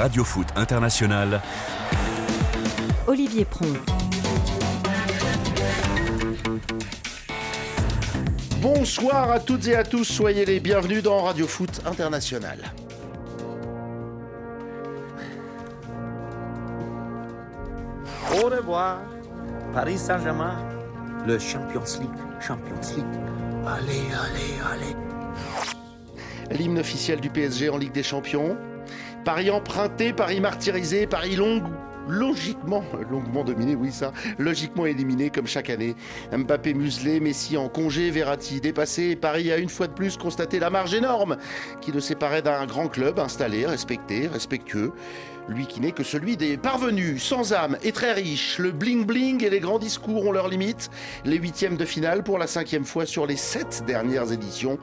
Radio Foot International. Olivier Pron. Bonsoir à toutes et à tous, soyez les bienvenus dans Radio Foot International. Au revoir, Paris Saint-Germain, le Champions League, Champions League. Allez, allez, allez. L'hymne officiel du PSG en Ligue des Champions. Paris emprunté, Paris martyrisé, Paris long, logiquement, longuement dominé, oui ça, logiquement éliminé comme chaque année. Mbappé muselé, Messi en congé, Verratti dépassé, Paris a une fois de plus constaté la marge énorme qui le séparait d'un grand club installé, respecté, respectueux. Lui qui n'est que celui des parvenus, sans âme et très riche. Le bling-bling et les grands discours ont leurs limites. Les huitièmes de finale pour la cinquième fois sur les sept dernières éditions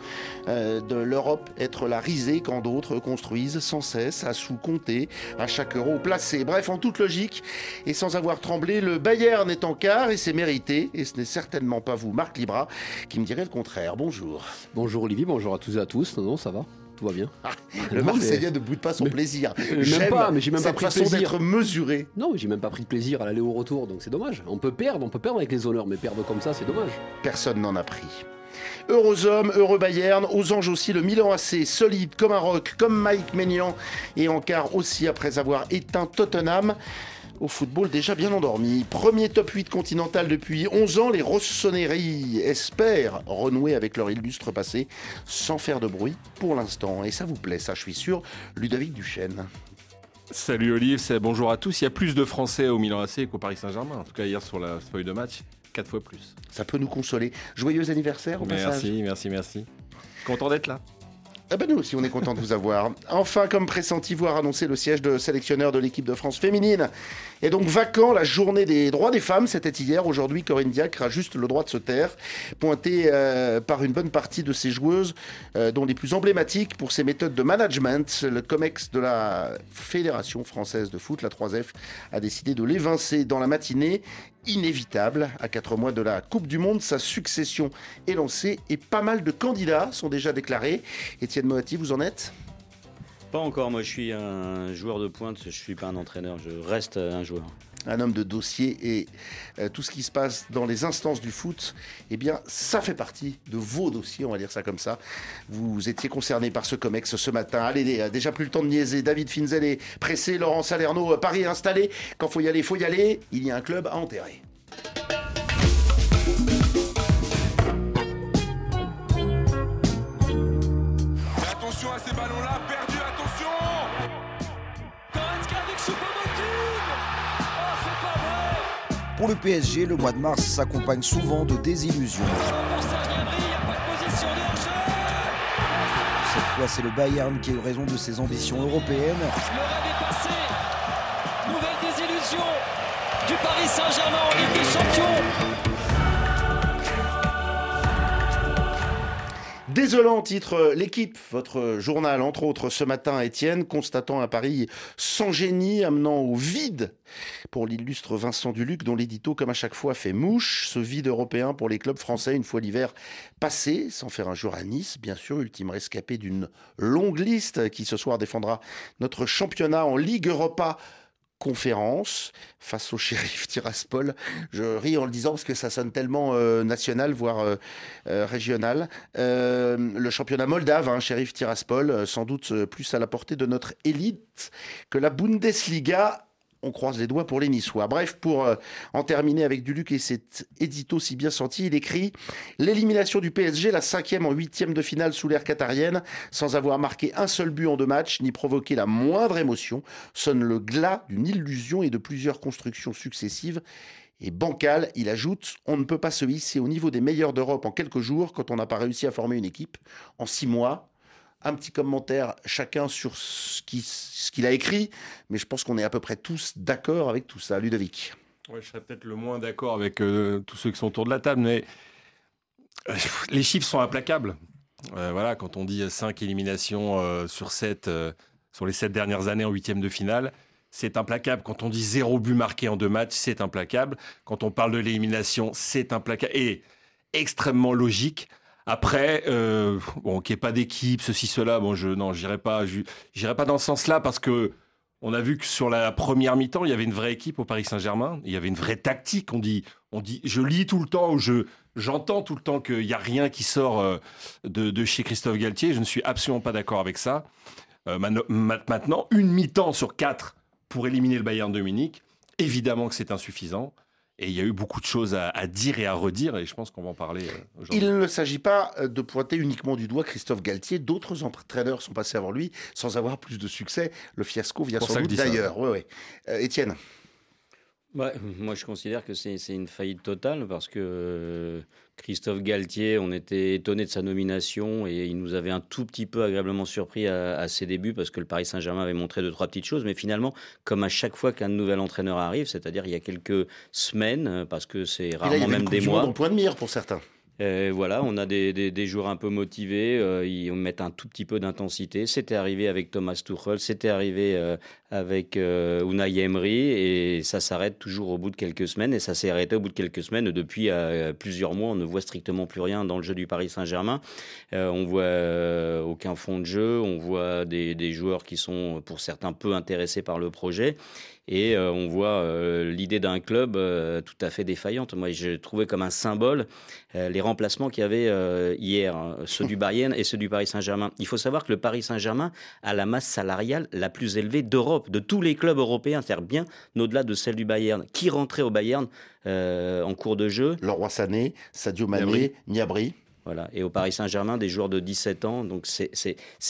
euh, de l'Europe. Être la risée quand d'autres construisent sans cesse, à sous-compter, à chaque euro placé. Bref, en toute logique et sans avoir tremblé, le Bayern est en quart et c'est mérité. Et ce n'est certainement pas vous, Marc Libra, qui me dirait le contraire. Bonjour. Bonjour Olivier, bonjour à tous et à tous. Non, non, ça va tout va bien. Ah, le Marseillais ne boude pas son mais, plaisir. Même pas, mais j'ai même pas pris façon plaisir. d'être mesuré. Non, j'ai même pas pris de plaisir à l'aller au retour, donc c'est dommage. On peut perdre, on peut perdre avec les honneurs, mais perdre comme ça, c'est dommage. Personne n'en a pris. Heureux hommes, heureux Bayern, aux anges aussi le Milan AC, solide comme un roc, comme Mike Maignan, et en quart aussi après avoir éteint Tottenham au football déjà bien endormi. Premier top 8 continental depuis 11 ans, les Rossoneri espèrent renouer avec leur illustre passé sans faire de bruit pour l'instant. Et ça vous plaît, ça je suis sûr, Ludovic Duchesne. Salut Olive, bonjour à tous. Il y a plus de Français au Milan AC qu'au Paris Saint-Germain. En tout cas, hier sur la feuille de match, 4 fois plus. Ça peut nous consoler. Joyeux anniversaire au merci, passage. Merci, merci, merci. Content d'être là. Ah ben nous aussi, on est content de vous avoir. Enfin, comme pressenti, voir annoncer le siège de sélectionneur de l'équipe de France féminine. Et donc vacant la journée des droits des femmes, c'était hier. Aujourd'hui, Corinne Diacre a juste le droit de se taire, pointée euh, par une bonne partie de ses joueuses, euh, dont les plus emblématiques pour ses méthodes de management. Le COMEX de la Fédération française de foot, la 3F, a décidé de l'évincer dans la matinée inévitable. À quatre mois de la Coupe du Monde, sa succession est lancée et pas mal de candidats sont déjà déclarés. Étienne Moati, vous en êtes? Pas encore, moi je suis un joueur de pointe, je suis pas un entraîneur, je reste un joueur. Un homme de dossier et euh, tout ce qui se passe dans les instances du foot, eh bien, ça fait partie de vos dossiers, on va dire ça comme ça. Vous étiez concerné par ce COMEX ce matin. Allez, déjà plus le temps de niaiser. David Finzel est pressé, Laurent Salerno, Paris est installé. Quand faut y aller, faut y aller. Il y a un club à enterrer. Pour le PSG, le mois de mars s'accompagne souvent de désillusions. Cette fois, c'est le Bayern qui a eu raison de ses ambitions européennes. Le rêve est passé Nouvelle désillusion du Paris Saint-Germain en Ligue des Champions Désolant titre l'équipe, votre journal entre autres ce matin Étienne, constatant un Paris sans génie, amenant au vide pour l'illustre Vincent Duluc dont l'édito comme à chaque fois fait mouche, ce vide européen pour les clubs français une fois l'hiver passé, sans faire un jour à Nice, bien sûr, ultime rescapé d'une longue liste qui ce soir défendra notre championnat en Ligue Europa conférence face au shérif Tiraspol. Je ris en le disant parce que ça sonne tellement euh, national, voire euh, euh, régional. le championnat moldave, hein, shérif Tiraspol, sans doute plus à la portée de notre élite que la Bundesliga on croise les doigts pour les Niçois. Bref, pour euh, en terminer avec Duluc et cet édito si bien senti, il écrit L'élimination du PSG, la cinquième en huitième de finale sous l'ère qatarienne, sans avoir marqué un seul but en deux matchs, ni provoqué la moindre émotion, sonne le glas d'une illusion et de plusieurs constructions successives. Et bancal, il ajoute On ne peut pas se hisser au niveau des meilleurs d'Europe en quelques jours quand on n'a pas réussi à former une équipe. En six mois, un petit commentaire chacun sur ce qu'il a écrit, mais je pense qu'on est à peu près tous d'accord avec tout ça. Ludovic. Ouais, je serais peut-être le moins d'accord avec euh, tous ceux qui sont autour de la table, mais euh, les chiffres sont implacables. Euh, voilà, quand on dit 5 éliminations sur 7 sur les 7 dernières années en huitième de finale, c'est implacable. Quand on dit zéro but marqué en deux matchs, c'est implacable. Quand on parle de l'élimination, c'est implacable et extrêmement logique. Après, euh, bon, qu'il n'y ait pas d'équipe, ceci, cela, bon, je non, j'irai pas, pas dans ce sens-là parce que On a vu que sur la première mi-temps, il y avait une vraie équipe au Paris Saint-Germain. Il y avait une vraie tactique. On dit, on dit, je lis tout le temps ou je j'entends tout le temps qu'il n'y a rien qui sort euh, de, chez Christophe Galtier. Je ne suis absolument pas d'accord avec ça. Euh, maintenant, une mi-temps sur quatre pour éliminer le Bayern de Munich. Évidemment que c'est insuffisant. Et il y a eu beaucoup de choses à, à dire et à redire. Et je pense qu'on va en parler euh, aujourd'hui. Il ne s'agit pas euh, de pointer uniquement du doigt Christophe Galtier. D'autres entraîneurs sont passés avant lui sans avoir plus de succès. Le fiasco vient sans doute d'ailleurs. Ouais, ouais. Euh, Étienne, Ouais, moi, je considère que c'est une faillite totale parce que euh, Christophe Galtier, on était étonné de sa nomination et il nous avait un tout petit peu agréablement surpris à, à ses débuts parce que le Paris Saint-Germain avait montré deux, trois petites choses. Mais finalement, comme à chaque fois qu'un nouvel entraîneur arrive, c'est-à-dire il y a quelques semaines, parce que c'est Et là, il y rarement avait même des mois. en point de mire pour certains. Euh, voilà, on a des, des, joueurs un peu motivés, euh, ils mettent un tout petit peu d'intensité. C'était arrivé avec Thomas Tuchel, c'était arrivé euh, avec euh, Unai Emery, et ça s'arrête toujours au bout de quelques semaines. Et ça s'est arrêté au bout de quelques semaines. Depuis plusieurs mois, on ne voit strictement plus rien dans le jeu du Paris Saint-Germain. On voit aucun fond de jeu, on voit des, des joueurs qui sont pour certains peu intéressés par le projet. Et euh, on voit euh, l'idée d'un club euh, tout à fait défaillante. Moi, j'ai trouvé comme un symbole les remplacements qu'il y avait hier, hein, ceux du Bayern et ceux du Paris Saint-Germain. Il faut savoir que le Paris Saint-Germain a la masse salariale la plus élevée d'Europe, de tous les clubs européens, c'est-à-dire bien au-delà de celle du Bayern. Qui rentrait au Bayern en cours de jeu? Leroy Sané, Sadio Mané, Niabri. Niabri. Voilà. Et au Paris Saint-Germain, des joueurs de 17 ans. Donc c'est-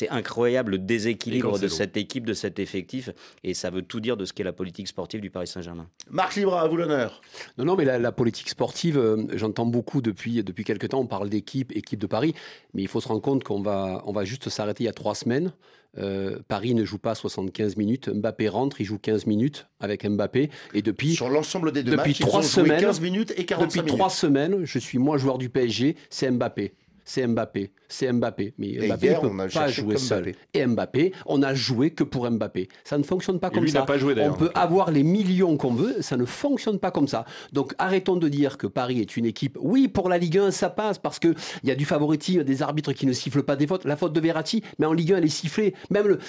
incroyable le déséquilibre de cette équipe, de cet effectif. Et ça veut tout dire de ce qu'est la politique sportive du Paris Saint-Germain. Marc Libra, à vous l'honneur. Non, non, mais la, la politique sportive, euh, j'entends beaucoup depuis, depuis quelques temps, on parle d'équipe, équipe de Paris, mais il faut se rendre compte qu'on va, on va juste s'arrêter il y a trois semaines. Euh, Paris ne joue pas 75 minutes, Mbappé rentre, il joue 15 minutes avec Mbappé, et depuis, Sur l'ensemble des deux depuis matchs, trois ils ont joué semaines- 15 minutes et 45 depuis minutes. trois semaines, je suis moi joueur du PSG, c'est Mbappé. C'est Mbappé, c'est Mbappé. Mais Et Mbappé hier, ne on peut a pas jouer seul. Mbappé. Et Mbappé, on a joué que pour Mbappé. Ça ne fonctionne pas Et comme lui ça. n'a pas joué On peut donc. avoir les millions qu'on veut, ça ne fonctionne pas comme ça. Donc arrêtons de dire que Paris est une équipe. Oui, pour la Ligue 1, ça passe parce qu'il y a du favoritisme, des arbitres qui ne sifflent pas des fautes. La faute de Verratti, mais en Ligue 1, elle est sifflée. Même le-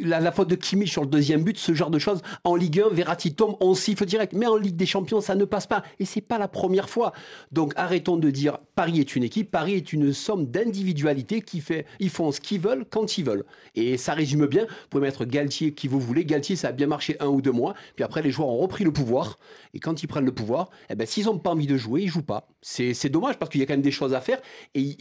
la, la faute de Kimmich sur le deuxième but, ce genre de choses. En Ligue 1, Verratti tombe, on siffle direct. Mais en Ligue des Champions, ça ne passe pas. Et c'est pas la première fois. Donc arrêtons de dire Paris est une équipe. Paris est une somme d'individualités qui fait, ils font ce qu'ils veulent quand ils veulent. Et ça résume bien. Vous pouvez mettre Galtier qui vous voulez. Galtier, ça a bien marché un ou deux mois. Puis après, les joueurs ont repris le pouvoir. Et quand ils prennent le pouvoir, eh ben, s'ils n'ont pas envie de jouer, ils jouent pas. C'est dommage parce qu'il y a quand même des choses à faire. Et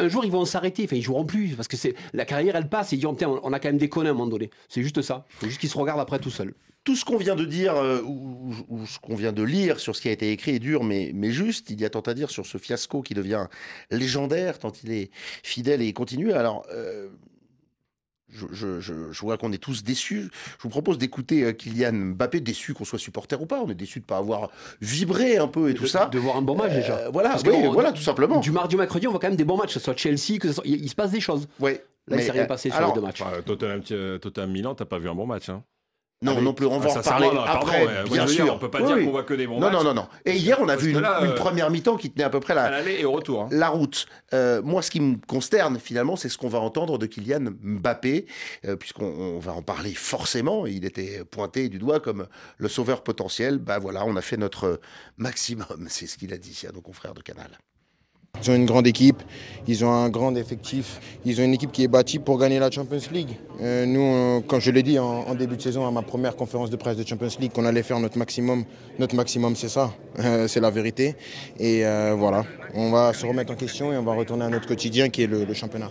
un jour, ils vont s'arrêter. Enfin, ils joueront plus parce que c'est la carrière, elle passe. Et ils diront, on- a quand même déconné à un moment donné. C'est juste ça. Il juste qu'ils se regardent après tout seul. Tout ce qu'on vient de dire euh, ou, ou ce qu'on vient de lire sur ce qui a été écrit est dur, mais, mais juste. Il y a tant à dire sur ce fiasco qui devient légendaire tant il est fidèle et continu. Alors, euh, je, je- je- je vois qu'on est tous déçus. Je vous propose d'écouter euh, Kylian Mbappé, déçu qu'on soit supporter ou pas. On est déçu de ne pas avoir vibré un peu et tout de, ça. De voir un bon match déjà. Euh, voilà, Parce oui, qu'on- voilà, tout simplement. Du mardi au mercredi, on voit quand même des bons matchs, que ce soit Chelsea, que ce soit... il, il se passe des choses. Ouais. Là, il Mais, s'est rien passé sur alors, les deux matchs. Enfin, Tottenham, Tottenham Milan, t'as pas vu un bon match. Hein. Non, Ah non plus. On va Ah, en reparler pardon, après, ouais. Bien dire, sûr. on peut pas Oui, dire qu'on voit que des bons Non, matchs. non, non, non. Et hier, on a Parce vu une, là, une euh, première mi-temps qui tenait à peu près la, et au retour. hein. la route. Euh, moi, ce qui me consterne finalement, c'est ce qu'on va entendre de Kylian Mbappé, euh, puisqu'on on va en parler forcément. Il était pointé du doigt comme le sauveur potentiel. Bah voilà, on a fait notre maximum, c'est ce qu'il a dit à nos confrères de Canal. Ils ont une grande équipe, ils ont un grand effectif, ils ont une équipe qui est bâtie pour gagner la Champions League. Euh, nous, on- quand je l'ai dit en, en début de saison à ma première conférence de presse de Champions League, qu'on allait faire notre maximum, notre maximum c'est ça, Euh, c'est la vérité. Et euh, voilà, on va se remettre en question et on va retourner à notre quotidien qui est le, le championnat.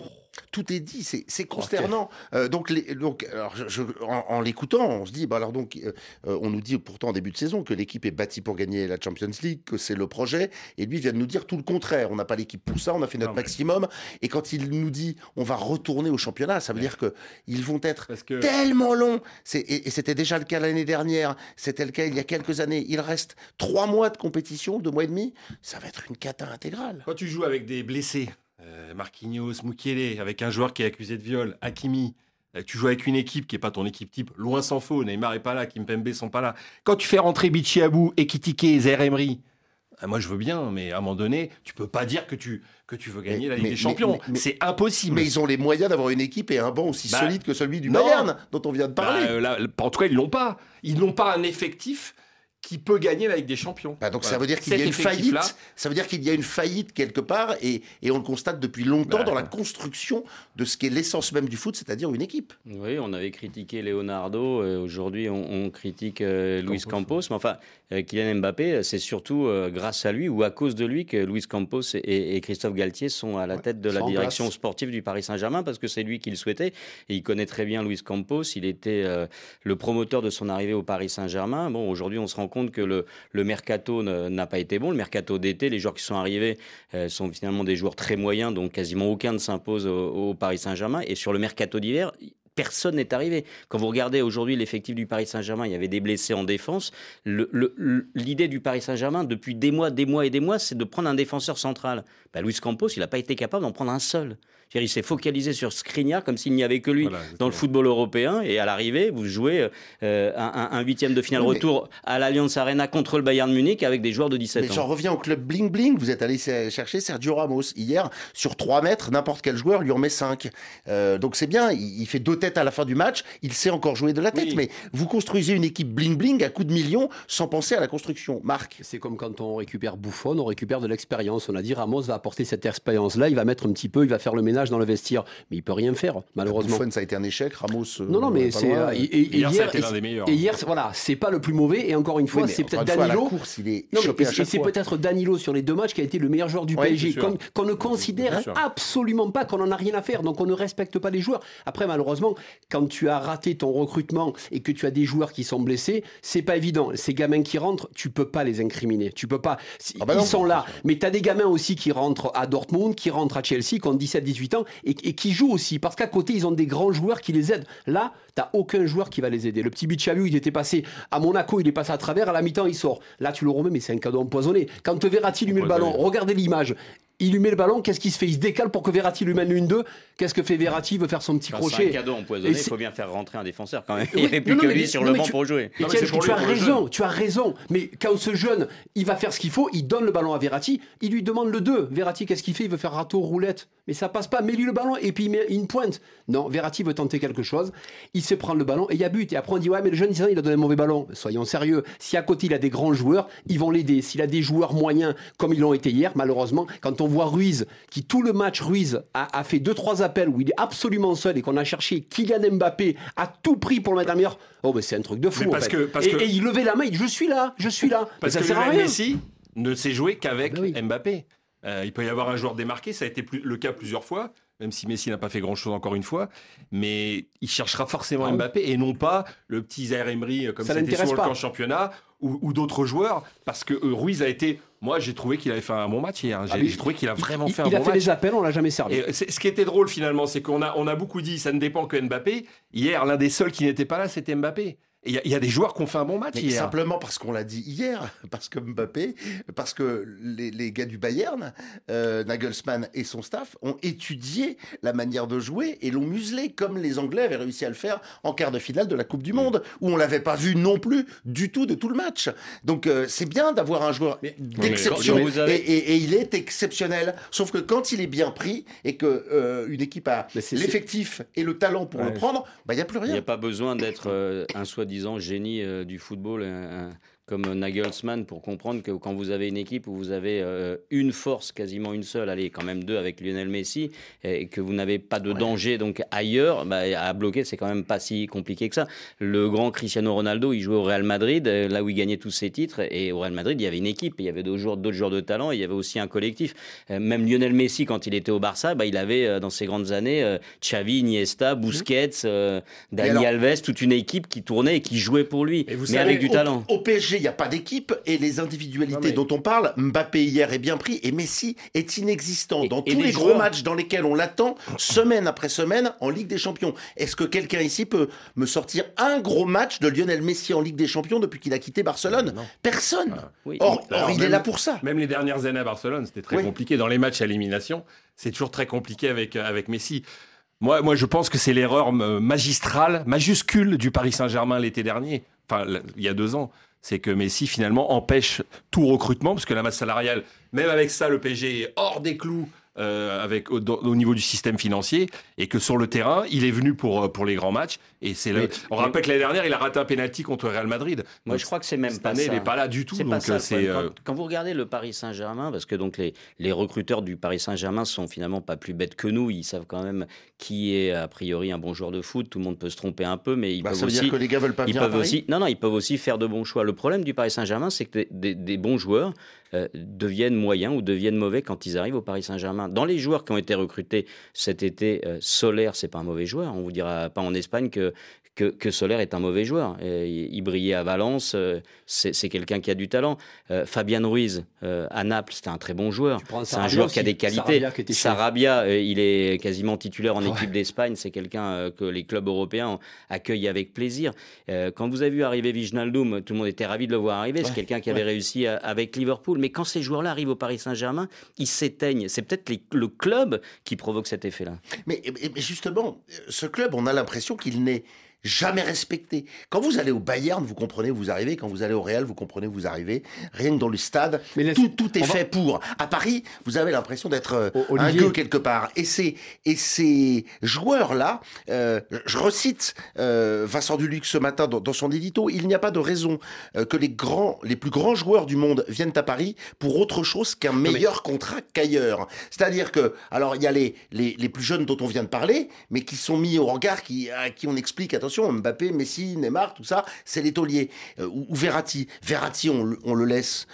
Tout est dit, c'est consternant. Euh, donc, les- donc, alors, je- je- en, en l'écoutant, on se dit, bah alors donc, euh, euh, on nous dit pourtant en début de saison que l'équipe est bâtie pour gagner la Champions League, que c'est le projet, et lui vient de nous dire tout le contraire. On n'a pas l'équipe pour ça, on a fait notre Non, mais- maximum, et quand il nous dit, on va retourner au championnat, ça veut dire que ils vont être Parce que tellement longs. Et, et c'était déjà le cas l'année dernière, c'était le cas il y a quelques années. Il reste trois mois de compétition, deux mois et demi, ça va être une cata intégrale. quand tu joues avec des blessés, euh, Marquinhos, Mukiele, avec un joueur qui est accusé de viol, Hakimi, euh, tu joues avec une équipe qui n'est pas ton équipe type, loin s'en faut, Neymar est pas là, Kimpembe sont pas là. Quand tu fais rentrer Bichiabou, Ekitike, Emery, Ah, Moi, je veux bien, mais à un moment donné, tu peux pas dire que tu, que tu veux gagner la Ligue mais- des Champions. c'est impossible. Mais ils ont les moyens d'avoir une équipe et un banc aussi Bah, solide que celui du non. Bayern, dont on vient de Bah, parler. euh, là, en tout cas, ils l'ont pas. Ils n'ont pas un effectif qui peut gagner la Ligue des Champions. Bah, donc ça veut dire qu'il y a une faillite. effectif-là, Ça veut dire qu'il y a une faillite quelque part et, et on le constate depuis longtemps Bah, dans la construction de ce qui est l'essence même du foot, c'est-à-dire une équipe. Oui, on avait critiqué Leonardo, euh, aujourd'hui on, on critique euh, Luis Campos, mais enfin, Kylian Mbappé, c'est surtout euh, grâce à lui ou à cause de lui que Luis Campos et, et Christophe Galtier sont à la tête de la direction place. sportive du Paris Saint-Germain parce que c'est lui qui le souhaitait et il connaît très bien Luis Campos, il était euh, le promoteur de son arrivée au Paris Saint-Germain. Bon, aujourd'hui on se rend compte que le, le mercato n'a pas été bon, le mercato d'été, les joueurs qui sont arrivés euh, sont finalement des joueurs très moyens, donc quasiment aucun ne s'impose au, au Paris Saint-Germain. Et sur le mercato d'hiver, personne n'est arrivé. Quand vous regardez aujourd'hui l'effectif du Paris Saint-Germain, il y avait des blessés en défense. Le- le- le- L'idée du Paris Saint-Germain, depuis des mois, des mois et des mois, c'est de prendre un défenseur central. Bah, Luis Campos, il n'a pas été capable d'en prendre un seul. Il s'est focalisé sur Skriniar comme s'il n'y avait que lui Voilà, dans le football européen. Et à l'arrivée, vous jouez euh, un, un- un huitième de finale Oui, retour à l'Allianz Arena contre le Bayern Munich avec des joueurs de 17 Mais ans. j'en reviens au club Bling Bling. Vous êtes allé ch- chercher Sergio Ramos. Hier, sur 3 mètres, n'importe quel joueur lui en met 5. donc c'est bien. Il, il fait deux à la fin du match. Il sait encore jouer de la tête. Oui. Mais vous construisez une équipe Bling Bling à coups de millions sans penser à la construction. Marc C'est comme quand on récupère Bouffon, on récupère de l'expérience. On a dit Ramos va apporter cette expérience-là, il va mettre un petit peu, il va faire le ménage dans le vestiaire. Mais il peut rien faire, malheureusement. Buffon, ça a été un échec. Ramos. euh, Non, non, mais c'est. euh, et- et- et Hier, ça a été et- l'un des meilleurs. Et hier, c'est- voilà, c'est pas le plus mauvais. Et encore une fois, Oui, c'est peut-être Danilo. course, il est Non, mais chopé et à c'est chaque c'est fois. peut-être Danilo sur les deux matchs qui a été le meilleur joueur du Oui, PSG, qu'on qu'on ne considère absolument pas, qu'on n'en a rien à faire, donc on ne respecte pas les joueurs. Après, malheureusement, quand tu as raté ton recrutement et que tu as des joueurs qui sont blessés, c'est pas évident. Ces gamins qui rentrent, tu peux pas les incriminer. Tu peux pas. Ah bah Ils sont là. Mais tu as des gamins aussi qui rentrent à Dortmund, qui rentrent à Chelsea, qui ont 17-18 ans et, et qui jouent aussi. Parce qu'à côté, ils ont des grands joueurs qui les aident. Là, t'as aucun joueur qui va les aider. Le petit Bichavu, il était passé à Monaco, il est passé à travers, à la mi-temps, il sort. Là, tu le remets, mais c'est un cadeau empoisonné. Quand Verratti lui met le ballon, regardez l'image. Il lui met le ballon, qu'est-ce qu'il se fait? Il se décale pour que Verratti lui mène une deux. Qu'est-ce que fait Verratti? Il veut faire son petit Enfin, c'est crochet. un cadeau empoisonné, il faut bien faire rentrer un défenseur quand même. Il n'y avait plus non, que lui mais- sur non, le banc tu- pour jouer. Non, mais Etienne, c'est pour tu as raison, tu as raison. Mais quand ce jeune, il va faire ce qu'il faut, il donne le ballon à Verratti, il lui demande le 2. Verratti, qu'est-ce qu'il fait? Il veut faire râteau, roulette. Mais ça passe pas. Mets-lui le ballon et puis il met une pointe. Non, Verratti veut tenter quelque chose. Il se prend le ballon et il y a but. Et après, on dit Ouais, mais le jeune, il a donné un mauvais ballon. Soyons sérieux. Si à côté, il a des grands joueurs, ils vont l'aider. S'il a des joueurs moyens, comme ils l'ont été hier, malheureusement, quand on voit Ruiz, qui tout le match, Ruiz a, a fait 2-3 appels où il est absolument seul et qu'on a cherché Kylian Mbappé à tout prix pour le mettre à meilleur. Oh, mais c'est un truc de fou. Mais en parce fait. que- parce et, que- et il levait la main, il dit Je suis là, je suis là. Parce mais que sert à Lionel rien. Messi ne sait jouer qu'avec Ah bah oui. Mbappé. Euh, il peut y avoir un joueur démarqué, ça a été plus- le cas plusieurs fois, même si Messi n'a pas fait grand-chose encore une fois. Mais il cherchera forcément Ah oui. Mbappé et non pas le petit Zaire Emery euh, comme Ça c'était sur le pas. camp championnat ou, ou d'autres joueurs. Parce que euh, Ruiz a été. Moi, j'ai trouvé qu'il avait fait un bon match hier. J'ai Ah, j'ai trouvé qu'il a vraiment Il, fait il un a bon fait match. les appels, on l'a jamais servi. Et ce qui était drôle finalement, c'est qu'on a, on a beaucoup dit ça ne dépend que Mbappé. Hier, l'un des seuls qui n'était pas là, c'était Mbappé. Il y a- il y, a des joueurs qui ont fait un bon match Mais hier. simplement parce qu'on l'a dit hier, parce que Mbappé, parce que les, les gars du Bayern, euh, Nagelsmann et son staff ont étudié la manière de jouer et l'ont muselé comme les Anglais avaient réussi à le faire en quart de finale de la Coupe du Monde, où on l'avait pas vu non plus du tout de tout le match. Donc euh, c'est bien d'avoir un joueur d'exception avez- et, et- et il est exceptionnel. Sauf que quand il est bien pris et que euh, une équipe a l'effectif et le talent pour le prendre, bah il y a plus Il n'y rien. a pas besoin d'être euh, un soi-disant génie euh, du football un- comme Nagelsmann pour comprendre que quand vous avez une équipe où vous avez euh, une force, quasiment une seule, allez, quand même deux avec Lionel Messi, et que vous n'avez pas de danger donc ailleurs, bah, à bloquer, c'est quand même pas si compliqué que ça. Le grand Cristiano Ronaldo, il jouait au Real Madrid, euh, là où il gagnait tous ses titres, et au Real Madrid, il y avait une équipe, il y avait d'autres joueurs, d'autres joueurs de talent, il y avait aussi un collectif. Euh, Même Lionel Messi, quand il était au Barça, bah, il avait dans ses grandes années Xavi, Iniesta, Busquets, euh, Dani alors- Alves, toute une équipe qui tournait et qui jouait pour lui, vous mais savez, avec du au, talent. Au PSG, il n'y a pas d'équipe et les individualités mais- dont on parle, Mbappé hier est bien pris et Messi est inexistant Et- dans et tous les les gros joueurs. matchs dans lesquels on l'attend semaine après semaine en Ligue des Champions. Est-ce que quelqu'un ici peut me sortir un gros match de Lionel Messi en Ligue des Champions depuis qu'il a quitté Barcelone Non. Personne. Oui. Or, Alors, or, il même- est là pour ça. Même les dernières années à Barcelone, c'était très Oui. compliqué. Dans les matchs à élimination, c'est toujours très compliqué avec, euh, avec Messi. Moi, moi, je pense que c'est l'erreur euh, magistrale, majuscule du Paris Saint-Germain l'été dernier, enfin, il y a deux ans. C'est que Messi finalement empêche tout recrutement parce que la masse salariale, même avec ça, le PSG est hors des clous. Euh, avec au, niveau du système financier et que sur le terrain il est venu pour euh, pour les grands matchs et c'est le- on rappelle que l'année dernière il a raté un penalty contre Real Madrid Moi, Donc, je crois que c'est même cette pas année ça. il est pas là du tout C'est donc pas ça. euh, Quand, quand vous regardez le Paris Saint-Germain, parce que donc les, les recruteurs du Paris Saint-Germain sont finalement pas plus bêtes que nous. Ils savent quand même qui est a priori un bon joueur de foot. Tout le monde peut se tromper un peu, mais ils Bah, peuvent ça veut aussi. dire que les gars veulent pas ils venir à peuvent Paris aussi. Non, non, ils peuvent aussi faire de bons choix. Le problème du Paris Saint-Germain, c'est que des, des- des bons joueurs euh, deviennent moyens ou deviennent mauvais quand ils arrivent au Paris Saint-Germain. Dans les joueurs qui ont été recrutés cet été, euh, Solaire, c'est pas un mauvais joueur. On vous dira pas en Espagne que que, que Solaire est un mauvais joueur. Euh, il, il brillait à Valence, euh, c'est quelqu'un qui a du talent. Euh, Fabian Ruiz euh, à Naples, c'était un très bon joueur. C'est un joueur qui a des qualités. Sarabia qui il est quasiment titulaire en Ouais. équipe d'Espagne. C'est quelqu'un que les clubs européens accueillent avec plaisir. Quand vous avez vu arriver Wijnaldum, tout le monde était ravi de le voir arriver. C'est quelqu'un qui avait réussi avec Liverpool. Mais quand ces joueurs-là arrivent au Paris Saint-Germain, ils s'éteignent. C'est peut-être le club qui provoque cet effet-là. Mais, mais- mais justement, ce club, on a l'impression qu'il n'est jamais respecté. Quand vous allez au Bayern, vous comprenez vous arrivez. Quand vous allez au Real, vous comprenez vous arrivez. Rien que dans le stade, Mais là, tout, tout est va- fait pour. À Paris, vous avez l'impression d'être euh, un gueux quelque part. Et ces, et ces joueurs-là, euh, je recite euh, Vincent Duluc ce matin dans, dans son édito, il n'y a pas de raison euh, que les grands, les plus grands joueurs du monde viennent à Paris pour autre chose qu'un mais- meilleur contrat qu'ailleurs. C'est-à-dire que, alors il y a les, les, les plus jeunes dont on vient de parler, mais qui sont mis au regard, qui, à qui on explique, attention, Mbappé, Messi, Neymar, tout ça, c'est les tauliers. Euh, ou, Verratti. Verratti, on le laisse.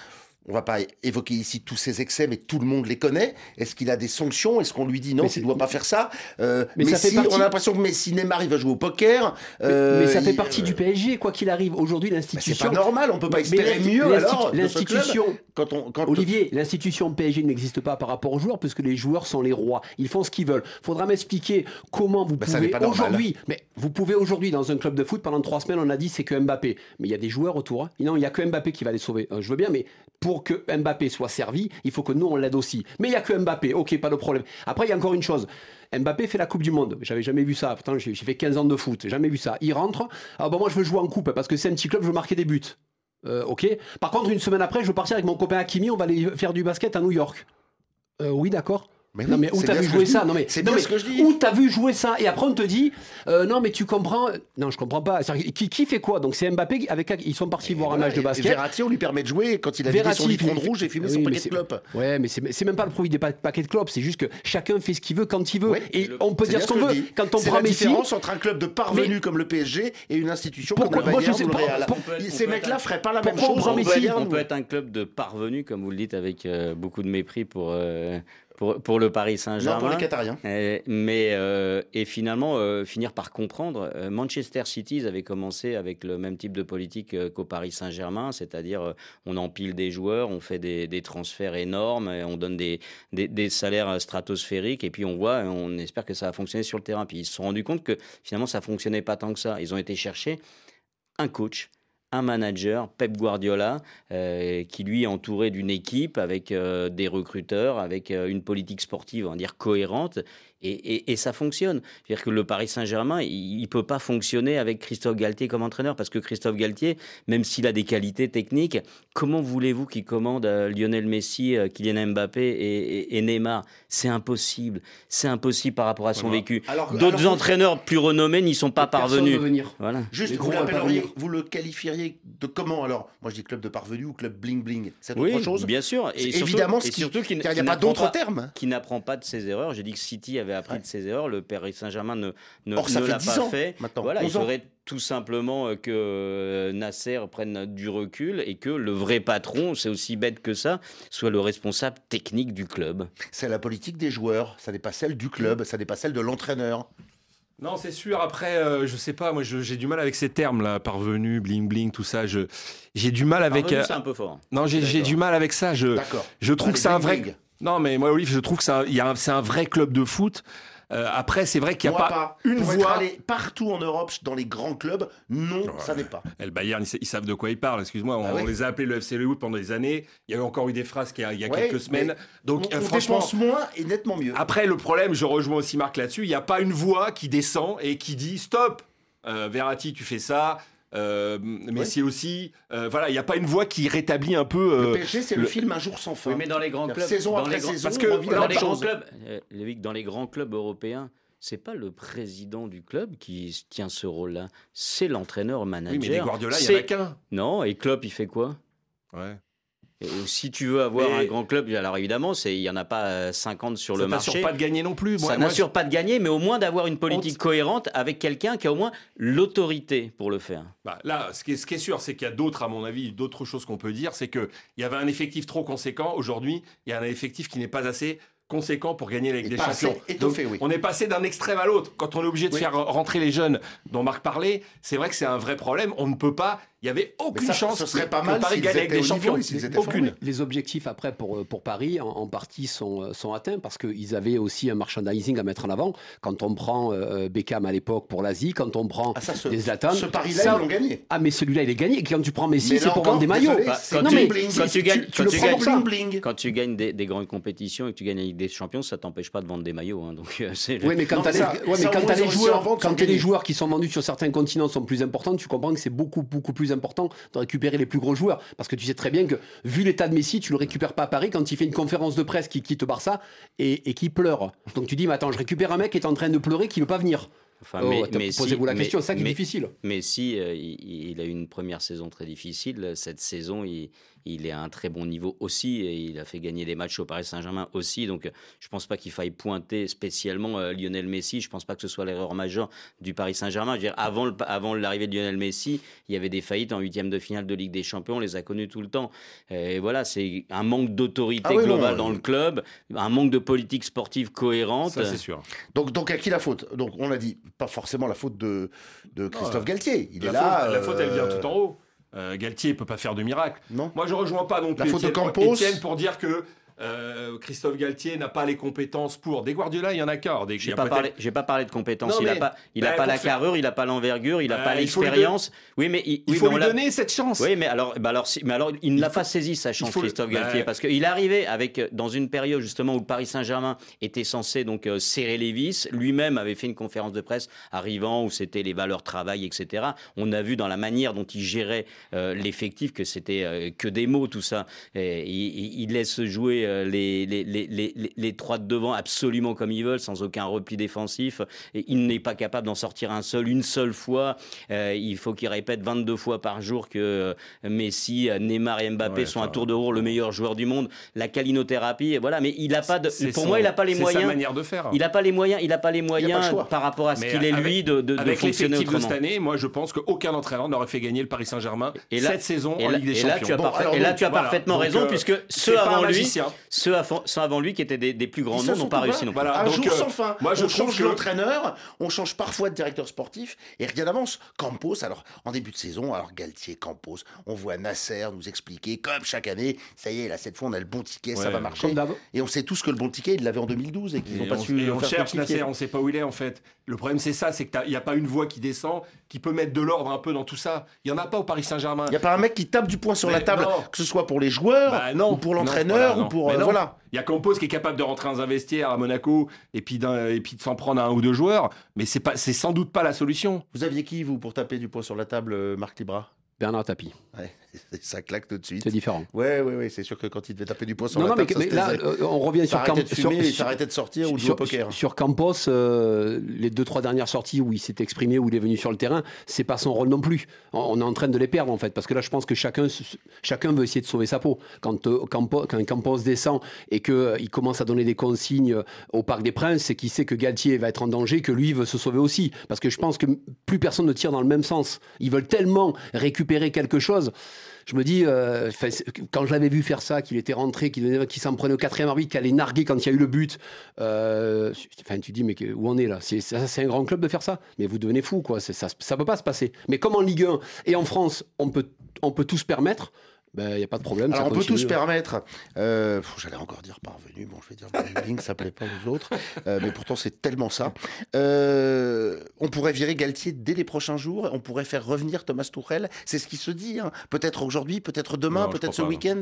On va pas évoquer ici tous ses excès, mais tout le monde les connaît. Est-ce qu'il a des sanctions? Est-ce qu'on lui dit non, tu ne dois pas faire ça? Euh, Mais Messi, partie- on a l'impression que Messi, Neymar, il va jouer au poker. Mais, Euh, mais ça fait il- partie euh, du PSG, quoi qu'il arrive. Aujourd'hui, l'institution. c'est pas normal, on peut pas espérer mieux alors. L'institution, quand on, quand Olivier, l'institution PSG n'existe pas par rapport aux joueurs puisque les joueurs sont les rois. Ils font ce qu'ils veulent. Faudra m'expliquer comment vous Bah, pouvez aujourd'hui. Mais vous pouvez aujourd'hui dans un club de foot pendant trois semaines, on a dit c'est que Mbappé. Mais il y a des joueurs autour. hein. Non, il y a que Mbappé qui va les sauver. Euh, je veux bien, mais pour que Mbappé soit servi, il faut que nous on l'aide aussi. Mais il y a que Mbappé. Ok, pas de problème. Après, il y a encore une chose. Mbappé fait la Coupe du Monde. J'avais jamais vu ça. Pourtant, j'ai fait 15 ans de foot. Jamais vu ça. Il rentre. Ah bon, moi, je veux jouer en coupe parce que c'est un petit club, je veux marquer des buts. Euh, ok. Par contre, une semaine après, je veux partir avec mon copain Hakimi, on va aller faire du basket à New York. Euh, oui, d'accord. Mais non oui, mais où t'as vu jouer ça. Non mais C'est non, bien mais ce que je dis. Où t'as vu jouer ça Et après on te dit euh, non mais tu comprends Non je comprends pas. Qui, qui fait quoi Donc c'est Mbappé avec ils sont partis voir un match de et basket. Verratti, on lui permet de jouer quand il a vidé Verratti, son litron rouge et fumé oui, son paquet de clopes. Ouais, mais c'est c'est même pas le profit des pa- paquets de clopes, c'est juste que chacun fait ce qu'il veut quand il veut. Et le- on peut dire ce qu'on veut. Quand on C'est prend la différence entre un club de parvenus comme le PSG et une institution comme le Bayern ou le Real. Ces mecs-là feraient pas la même chose On peut être un club de parvenus, comme vous le dites, avec euh, beaucoup de mépris pour, euh, pour, pour le Paris Non, Saint-Germain. pour les Qatariens. Euh, mais euh, et finalement euh, finir par comprendre. euh, Manchester City ils avaient commencé avec le même type de politique qu'au Paris Saint-Germain, c'est-à-dire on empile des joueurs, on fait des, des transferts énormes, et on donne des, des, des salaires stratosphériques et puis on voit, et on espère que ça va fonctionner sur le terrain. Puis ils se sont rendus compte que finalement ça fonctionnait pas tant que ça. Ils ont été chercher un coach un manager, Pep Guardiola, euh, qui lui est entouré d'une équipe avec euh, des recruteurs, avec euh, une politique sportive, on va dire, cohérente, et, et- et ça fonctionne. C'est-à-dire que le Paris Saint-Germain, il ne peut pas fonctionner avec Christophe Galtier comme entraîneur, parce que Christophe Galtier, même s'il a des qualités techniques, comment voulez-vous qu'il commande euh, Lionel Messi, euh, Kylian Mbappé et, et- et Neymar? C'est impossible. C'est impossible par rapport à son Voilà. vécu. Alors- D'autres entraîneurs plus renommés n'y sont pas parvenus. veut venir. Voilà. Juste, vous, vous le qualifieriez de comment alors? Moi je dis club de parvenu ou club bling bling. C'est Oui, autre chose bien sûr. Et surtout, évidemment et surtout qu'il n'y a pas n'apprend d'autre terme. qui n'apprend pas de ses erreurs. J'ai dit que City avait appris Ouais. de ses erreurs. Le Paris Saint-Germain ne, ne, Or, ne l'a 10 pas ans fait. maintenant, Voilà, il 11 ans. faudrait tout simplement euh, que euh, Nasser prenne du recul et que le vrai patron, c'est aussi bête que ça, soit le responsable technique du club. C'est la politique des joueurs, ça n'est pas celle du club, ça n'est pas celle de l'entraîneur. Non, c'est sûr. Après, euh, je sais pas, moi, j'ai du mal avec ces termes-là, parvenu, bling bling, tout ça. Je, j'ai du mal avec. Parvenu, euh, c'est un peu fort. non, j'ai, du mal avec ça. Je, je trouve Allez, que c'est un vrai. bling. Non, mais moi, Olive, je trouve que c'est un, il c'est vrai club de foot. Euh, après, c'est vrai qu'il n'y a pas, une Pour voix. partout en Europe, dans les grands clubs, non, ça n'est pas. Eh, Le Bayern, ils, sa- ils savent de quoi ils parlent. Excuse-moi, on, Ah ouais. on les a appelés le FC Hood pendant des années. Il y a eu encore eu des phrases qu'il y a, il y a Ouais, quelques semaines. Donc, on, euh, on franchement, dépense moins et nettement mieux. Après, le problème, je rejoins aussi Marc là-dessus, il n'y a pas une voix qui descend et qui dit stop, euh, Verratti, tu fais ça. Euh, Messi aussi. Euh, voilà, il n'y a pas une voix qui rétablit un peu. Le euh, PSG, c'est le... film Un jour sans fin. Oui, mais dans les grands clubs, Saison dans après saison, parce que dans les grands clubs, euh, dans les grands clubs européens, c'est pas le président du club qui tient ce rôle-là, c'est l'entraîneur manager. Oui, mais des Guardiola, il n'y en a C'est- qu'un. Non, et Klopp, il fait quoi? Ouais. Si tu veux avoir un grand club, alors évidemment, il y en a pas euh, 50 sur Ça le marché. pas de gagner non plus. Moi- ça n'assure pas de gagner, mais au moins d'avoir une politique cohérente avec quelqu'un qui a au moins l'autorité pour le faire. Bah, là, ce qui est, ce qui est sûr, c'est qu'il y a d'autres, à mon avis, d'autres choses qu'on peut dire. C'est qu'il y avait un effectif trop conséquent. Aujourd'hui, il y a un effectif qui n'est pas assez conséquent pour gagner la Ligue Et des Champions. étoffé, Donc, oui. On est passé d'un extrême à l'autre. Quand on est obligé de Oui. faire rentrer les jeunes dont Marc parlait, c'est vrai que c'est un vrai problème. On ne peut pas. Il n'y avait aucune ça, chance ce serait que pas mal Paris gagne avec des niveau champions. étaient aucune. Les objectifs après pour, pour Paris en, en partie sont, euh, sont atteints parce qu'ils avaient aussi un merchandising à mettre en avant. Quand on prend euh, Beckham à l'époque pour l'Asie, quand on prend Ah, ça, ce, des Zlatan. ce pari-là, ils l'ont gagné. Ah mais celui-là il est gagné. Quand tu prends Messi, c'est pour vendre des maillots. quand non, tu- mais bling, quand tu gagnes- des, des grandes compétitions et que tu gagnes la des Champions, ça t'empêche pas de vendre des maillots. hein. Donc, euh, c'est le- Oui, mais quand mais les, ça- mais quand joueurs, quand les qui sont vendus sur certains continents sont plus importants, tu comprends que c'est beaucoup beaucoup plus important de récupérer les plus gros joueurs parce que tu sais très bien que vu l'état de Messi, tu le récupères pas à Paris quand il fait une conférence de presse qui quitte Barça et, et qui pleure. Donc tu dis mais attends, je récupère un mec qui est en train de pleurer qui veut pas venir. Enfin, Oh, mais- mais si- Posez-vous la mais- question, c'est ça qui est mais- difficile. Messi, euh, il, il a eu une première saison très difficile. Cette saison, il, il est à un très bon niveau aussi et il a fait gagner des matchs au Paris Saint-Germain aussi. Donc, euh, je pense pas qu'il faille pointer spécialement euh, Lionel Messi. Je pense pas que ce soit l'erreur majeure du Paris Saint-Germain. Je veux dire, avant, le- avant l'arrivée de Lionel Messi, il y avait des faillites en huitième de finale de Ligue des Champions. On les a connues tout le temps. Et voilà, c'est un manque d'autorité Ah oui, non, globale dans le club, un manque de politique sportive cohérente. Ça, c'est sûr. Donc, donc à qui la faute? Donc on a dit pas forcément la faute de, de Christophe euh, Galtier. Il la est là. la faute, elle vient euh, tout en haut. Euh, Galtier peut pas faire de miracle. Non. Moi, je rejoins pas non plus Étienne. Étienne pour dire que euh, Christophe Galtier n'a pas les compétences pour. Des Guardiola, il y en a qu'un. Des- J'ai pas parlé, j'ai pas parlé de compétences. Non, il a mais- pas, il a bah, pas la carrure, il a pas l'envergure, il a Bah, pas l'expérience. Oui, mais il, Il oui, faut mais lui donner cette chance. Oui, mais alors, bah alors, si- mais alors, il ne l'a pas saisi sa chance, faut Christophe Galtier, parce qu'il est arrivé avec dans une période justement où le Paris Saint-Germain était censé donc euh, serrer les vis. Lui-même avait fait une conférence de presse arrivant où c'était les valeurs travail, etc. On a vu dans la manière dont il gérait euh, l'effectif que c'était euh, que des mots tout ça. Et il- il laisse jouer euh, les, les, les, les, trois de devant absolument comme ils veulent, sans aucun repli défensif. Et il n'est pas capable d'en sortir un seul, une seule fois. Euh, il faut qu'il répète 22 fois par jour que euh, Messi, Neymar et Mbappé Ouais, sont à tour de rôle le meilleur joueur du monde. La calinothérapie, et voilà. Mais il a pas de. Pour son- moi, il n'a pas les c'est sa moyens. manière de faire. Il n'a pas les moyens. Il n'a pas les moyens par rapport à ce qu'il est avec- lui de, de, de Avec fonctionner de cette année, moi je pense qu'aucun entraîneur n'aurait fait gagner le Paris Saint-Germain cette saison Et en là, Ligue des et là, Champions. tu as, Bon, et là, donc, tu as voilà. parfaitement Donc, raison, euh, puisque ceux avant, lui, magicien. Ceux, avant, ceux avant lui, qui étaient des, des plus grands noms, n'ont pas réussi non plus. Voilà. un donc, jour euh, sans fin. moi, je on change que- l'entraîneur, on change parfois de directeur sportif. Et rien d'avance. Campos, alors en début de saison, alors Galtier, Campos, on voit Nasser nous expliquer, comme chaque année, ça y est, là cette fois on a le bon ticket, ça va marcher. Et on sait tous que le bon ticket, il l'avait en 2012 et qu'ils n'ont pas on, su et le on faire cherche. Nasser, on sait pas où il est en fait. Le problème c'est ça, c'est qu'il n'y a pas une voix qui descend, qui peut mettre de l'ordre un peu dans tout ça. Il y en a pas au Paris Saint-Germain. Il n'y a pas un mec qui tape du poing sur Mais la table, non. que ce soit pour les joueurs, Bah non, ou pour l'entraîneur, voilà, ou pour. Euh, voilà. Il y a Campos qui est capable de rentrer dans un vestiaire à Monaco et puis, d'un- et puis de s'en prendre à un ou deux joueurs, mais c'est pas, c'est sans doute pas la solution. Vous aviez qui, vous, pour taper du poing sur la table, euh, Marc Libra? Bernard Tapie, Ouais, ça claque tout de suite. c'est différent. Ouais, ouais, ouais, c'est sûr que quand il devait taper du poing sur Non, la non, mais, ça mais là, euh, on revient sur S'arrêtait de Camp- fumer, sur- il s'arrêtait de sortir ou de jouer sur, au poker. sur Campos, euh, les deux trois dernières sorties où il s'est exprimé, où il est venu sur le terrain, c'est pas son rôle non plus. On, on est en train de les perdre en fait, parce que là, je pense que chacun, chacun veut essayer de sauver sa peau. Quand euh, Campos, quand Campos descend et que il commence à donner des consignes au Parc des Princes, c'est qu'il sait que Galtier va être en danger, que lui veut se sauver aussi, parce que je pense que plus personne ne tire dans le même sens. Ils veulent tellement récupérer quelque chose. Je me dis, euh, quand je l'avais vu faire ça, qu'il était rentré, qu'il s'en prenait au quatrième arbitre, qu'il allait narguer quand il y a eu le but, euh, tu dis, mais où on est là? C'est un grand club de faire ça Mais vous devenez fou, quoi. Ça ne peut pas se passer. Mais comme en Ligue 1 et en France, on peut, on peut tout se permettre, il n'y a pas de problème. Alors ça on peut continue. tous permettre, euh, j'allais encore dire parvenu, bon je vais dire bling bling, ça plaît pas aux autres, euh, mais pourtant c'est tellement ça. Euh, on pourrait virer Galtier dès les prochains jours, on pourrait faire revenir Thomas Tuchel, c'est ce qui se dit, hein. peut-être aujourd'hui, peut-être demain, peut-être ce week-end.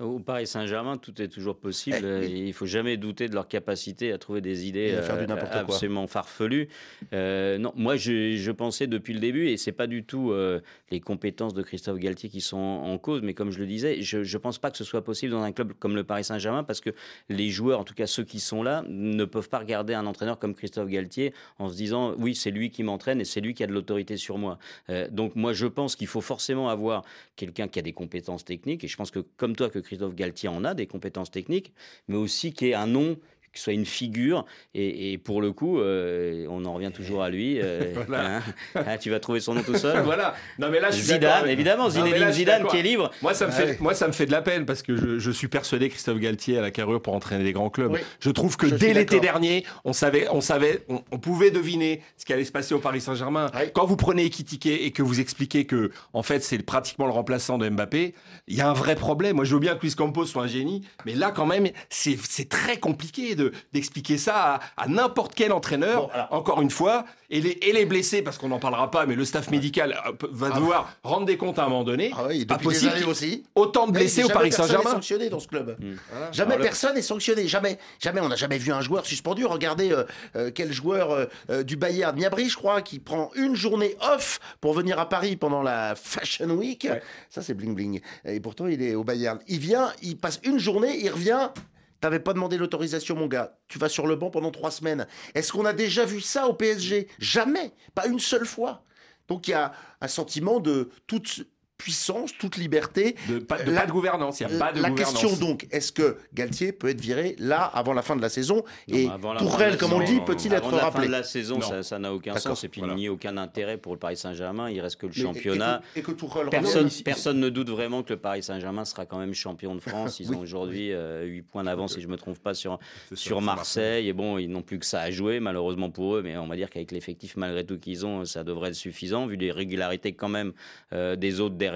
Au Paris Saint-Germain, tout est toujours possible. Eh. Il faut jamais douter de leur capacité à trouver des idées faire du euh, n'importe quoi. absolument farfelues. Euh, non, moi, je, je pensais depuis le début, et c'est pas du tout euh, les compétences de Christophe Galtier qui sont en mais comme je le disais, je ne pense pas que ce soit possible dans un club comme le Paris Saint-Germain, parce que les joueurs, en tout cas ceux qui sont là, ne peuvent pas regarder un entraîneur comme Christophe Galtier en se disant oui, c'est lui qui m'entraîne et c'est lui qui a de l'autorité sur moi. Euh, donc moi, je pense qu'il faut forcément avoir quelqu'un qui a des compétences techniques, et je pense que comme toi, que Christophe Galtier en a des compétences techniques, mais aussi qui ait un nom soit une figure et, et pour le coup euh, on en revient toujours à lui euh, Voilà. hein. Ah, tu vas trouver son nom tout seul voilà. Non mais là je suis d'accord Zidane évidemment Zinedine là, Zidane qui est libre Moi ça me Ah fait ouais. moi ça me fait de la peine parce que je, je suis persuadé que Christophe Galtier a la carrure pour entraîner des grands clubs. Oui. Je trouve que Je dès l'été dernier, on savait on savait on, on pouvait deviner ce qui allait se passer au Paris Saint-Germain. Quand vous prenez Ekitike et que vous expliquez que en fait c'est pratiquement le remplaçant de Mbappé, il y a un vrai problème. Moi je veux bien que Luis Campos soit un génie, mais là quand même c'est c'est très compliqué de d'expliquer ça à, à n'importe quel entraîneur. Bon, alors- Encore une fois, et les, et les blessés parce qu'on n'en parlera pas, mais le staff médical euh, va devoir rendre des comptes à un moment donné. Ah oui, pas possible aussi. autant de blessés Jamais au Paris personne n'est Saint-Germain. sanctionné dans ce club. Mm. Voilà. Jamais Alors, le- personne n'est sanctionné. Jamais, jamais. On n'a jamais vu un joueur suspendu. Regardez euh, euh, quel joueur euh, euh, du Bayern, Niabri, je crois, qui prend une journée off pour venir à Paris pendant la Fashion Week. Ouais. Ça, c'est bling bling. Et pourtant, il est au Bayern. Il vient, il passe une journée, il revient. T'avais pas demandé l'autorisation, mon gars. Tu vas sur le banc pendant trois semaines. Est-ce qu'on a déjà vu ça au PSG Jamais. Pas une seule fois. Donc il y a un sentiment de toute puissance, toute liberté. De, pas, de La- pas de gouvernance, il n'y a pas de la gouvernance. question donc, est-ce que Galtier peut être viré là avant la fin de la saison? Non, Et avant la comme on le dit, peut-il avant être la fin rappelé? de la saison Non. ça n'a aucun sens et puis voilà. il n'y a aucun intérêt pour le Paris Saint-Germain il reste que le Mais- championnat Et, que, et que Tourelle Personne, ne doute vraiment que le Paris Saint-Germain sera quand même champion de France. Ils Oui. ont aujourd'hui euh, 8 points d'avance, si je ne me trompe pas, sur, ça, sur Marseille. Et bon, ils n'ont plus que ça à jouer, malheureusement pour eux. Mais on va dire qu'avec l'effectif, malgré tout qu'ils ont, ça devrait être suffisant, vu les régularités quand même euh, des autres derrière.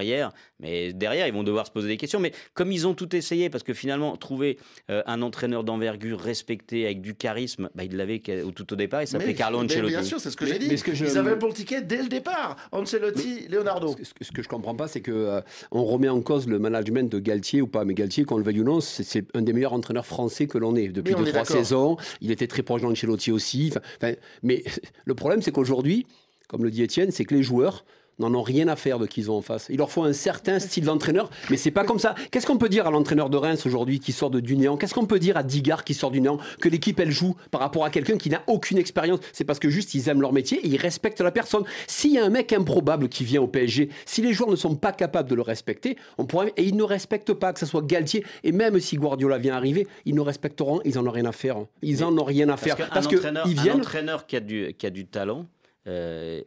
Mais derrière, ils vont devoir se poser des questions. Mais comme ils ont tout essayé, parce que finalement, trouver euh, un entraîneur d'envergure respecté, avec du charisme, bah, ils l'avaient tout au départ, il s'appelait Carlo mais Ancelotti. Bien sûr, c'est ce que j'ai dit. mais ce que je- Ils avaient le bon ticket dès le départ. Ancelotti, Leonardo. Ce que, ce je comprends pas, c'est que euh, on remet en cause le management de Galtier ou pas. Mais Galtier, qu'on le veuille ou non, c'est- un des meilleurs entraîneurs français que l'on ait depuis deux trois saisons. Il était très proche d'Ancelotti aussi. Enfin, mais le problème, c'est qu'aujourd'hui, comme le dit Étienne, c'est que les joueurs n'en ont rien à faire de qui ils ont en face. Il leur faut un certain style d'entraîneur, mais c'est pas comme ça. Qu'est-ce qu'on peut dire à l'entraîneur de Reims aujourd'hui qui sort de du néant? Qu'est-ce qu'on peut dire à Digard qui sort du néant? Que l'équipe elle joue par rapport à quelqu'un qui n'a aucune expérience C'est parce que juste ils aiment leur métier et ils respectent la personne. S'il y a un mec improbable qui vient au PSG, si les joueurs ne sont pas capables de le respecter, on pourrait et ils ne respectent pas que ce soit Galtier et même si Guardiola vient arriver, ils ne respecteront, ils en ont rien à faire. Ils en ont rien à faire Parce, parce qu'un que entraîneur, viennent entraîneur qui a du, qui a du talent, euh,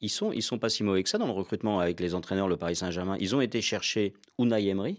ils- sont, ils sont pas si mauvais que ça dans le recrutement avec les entraîneurs, le Paris Saint-Germain. Ils ont été chercher Unai Emery.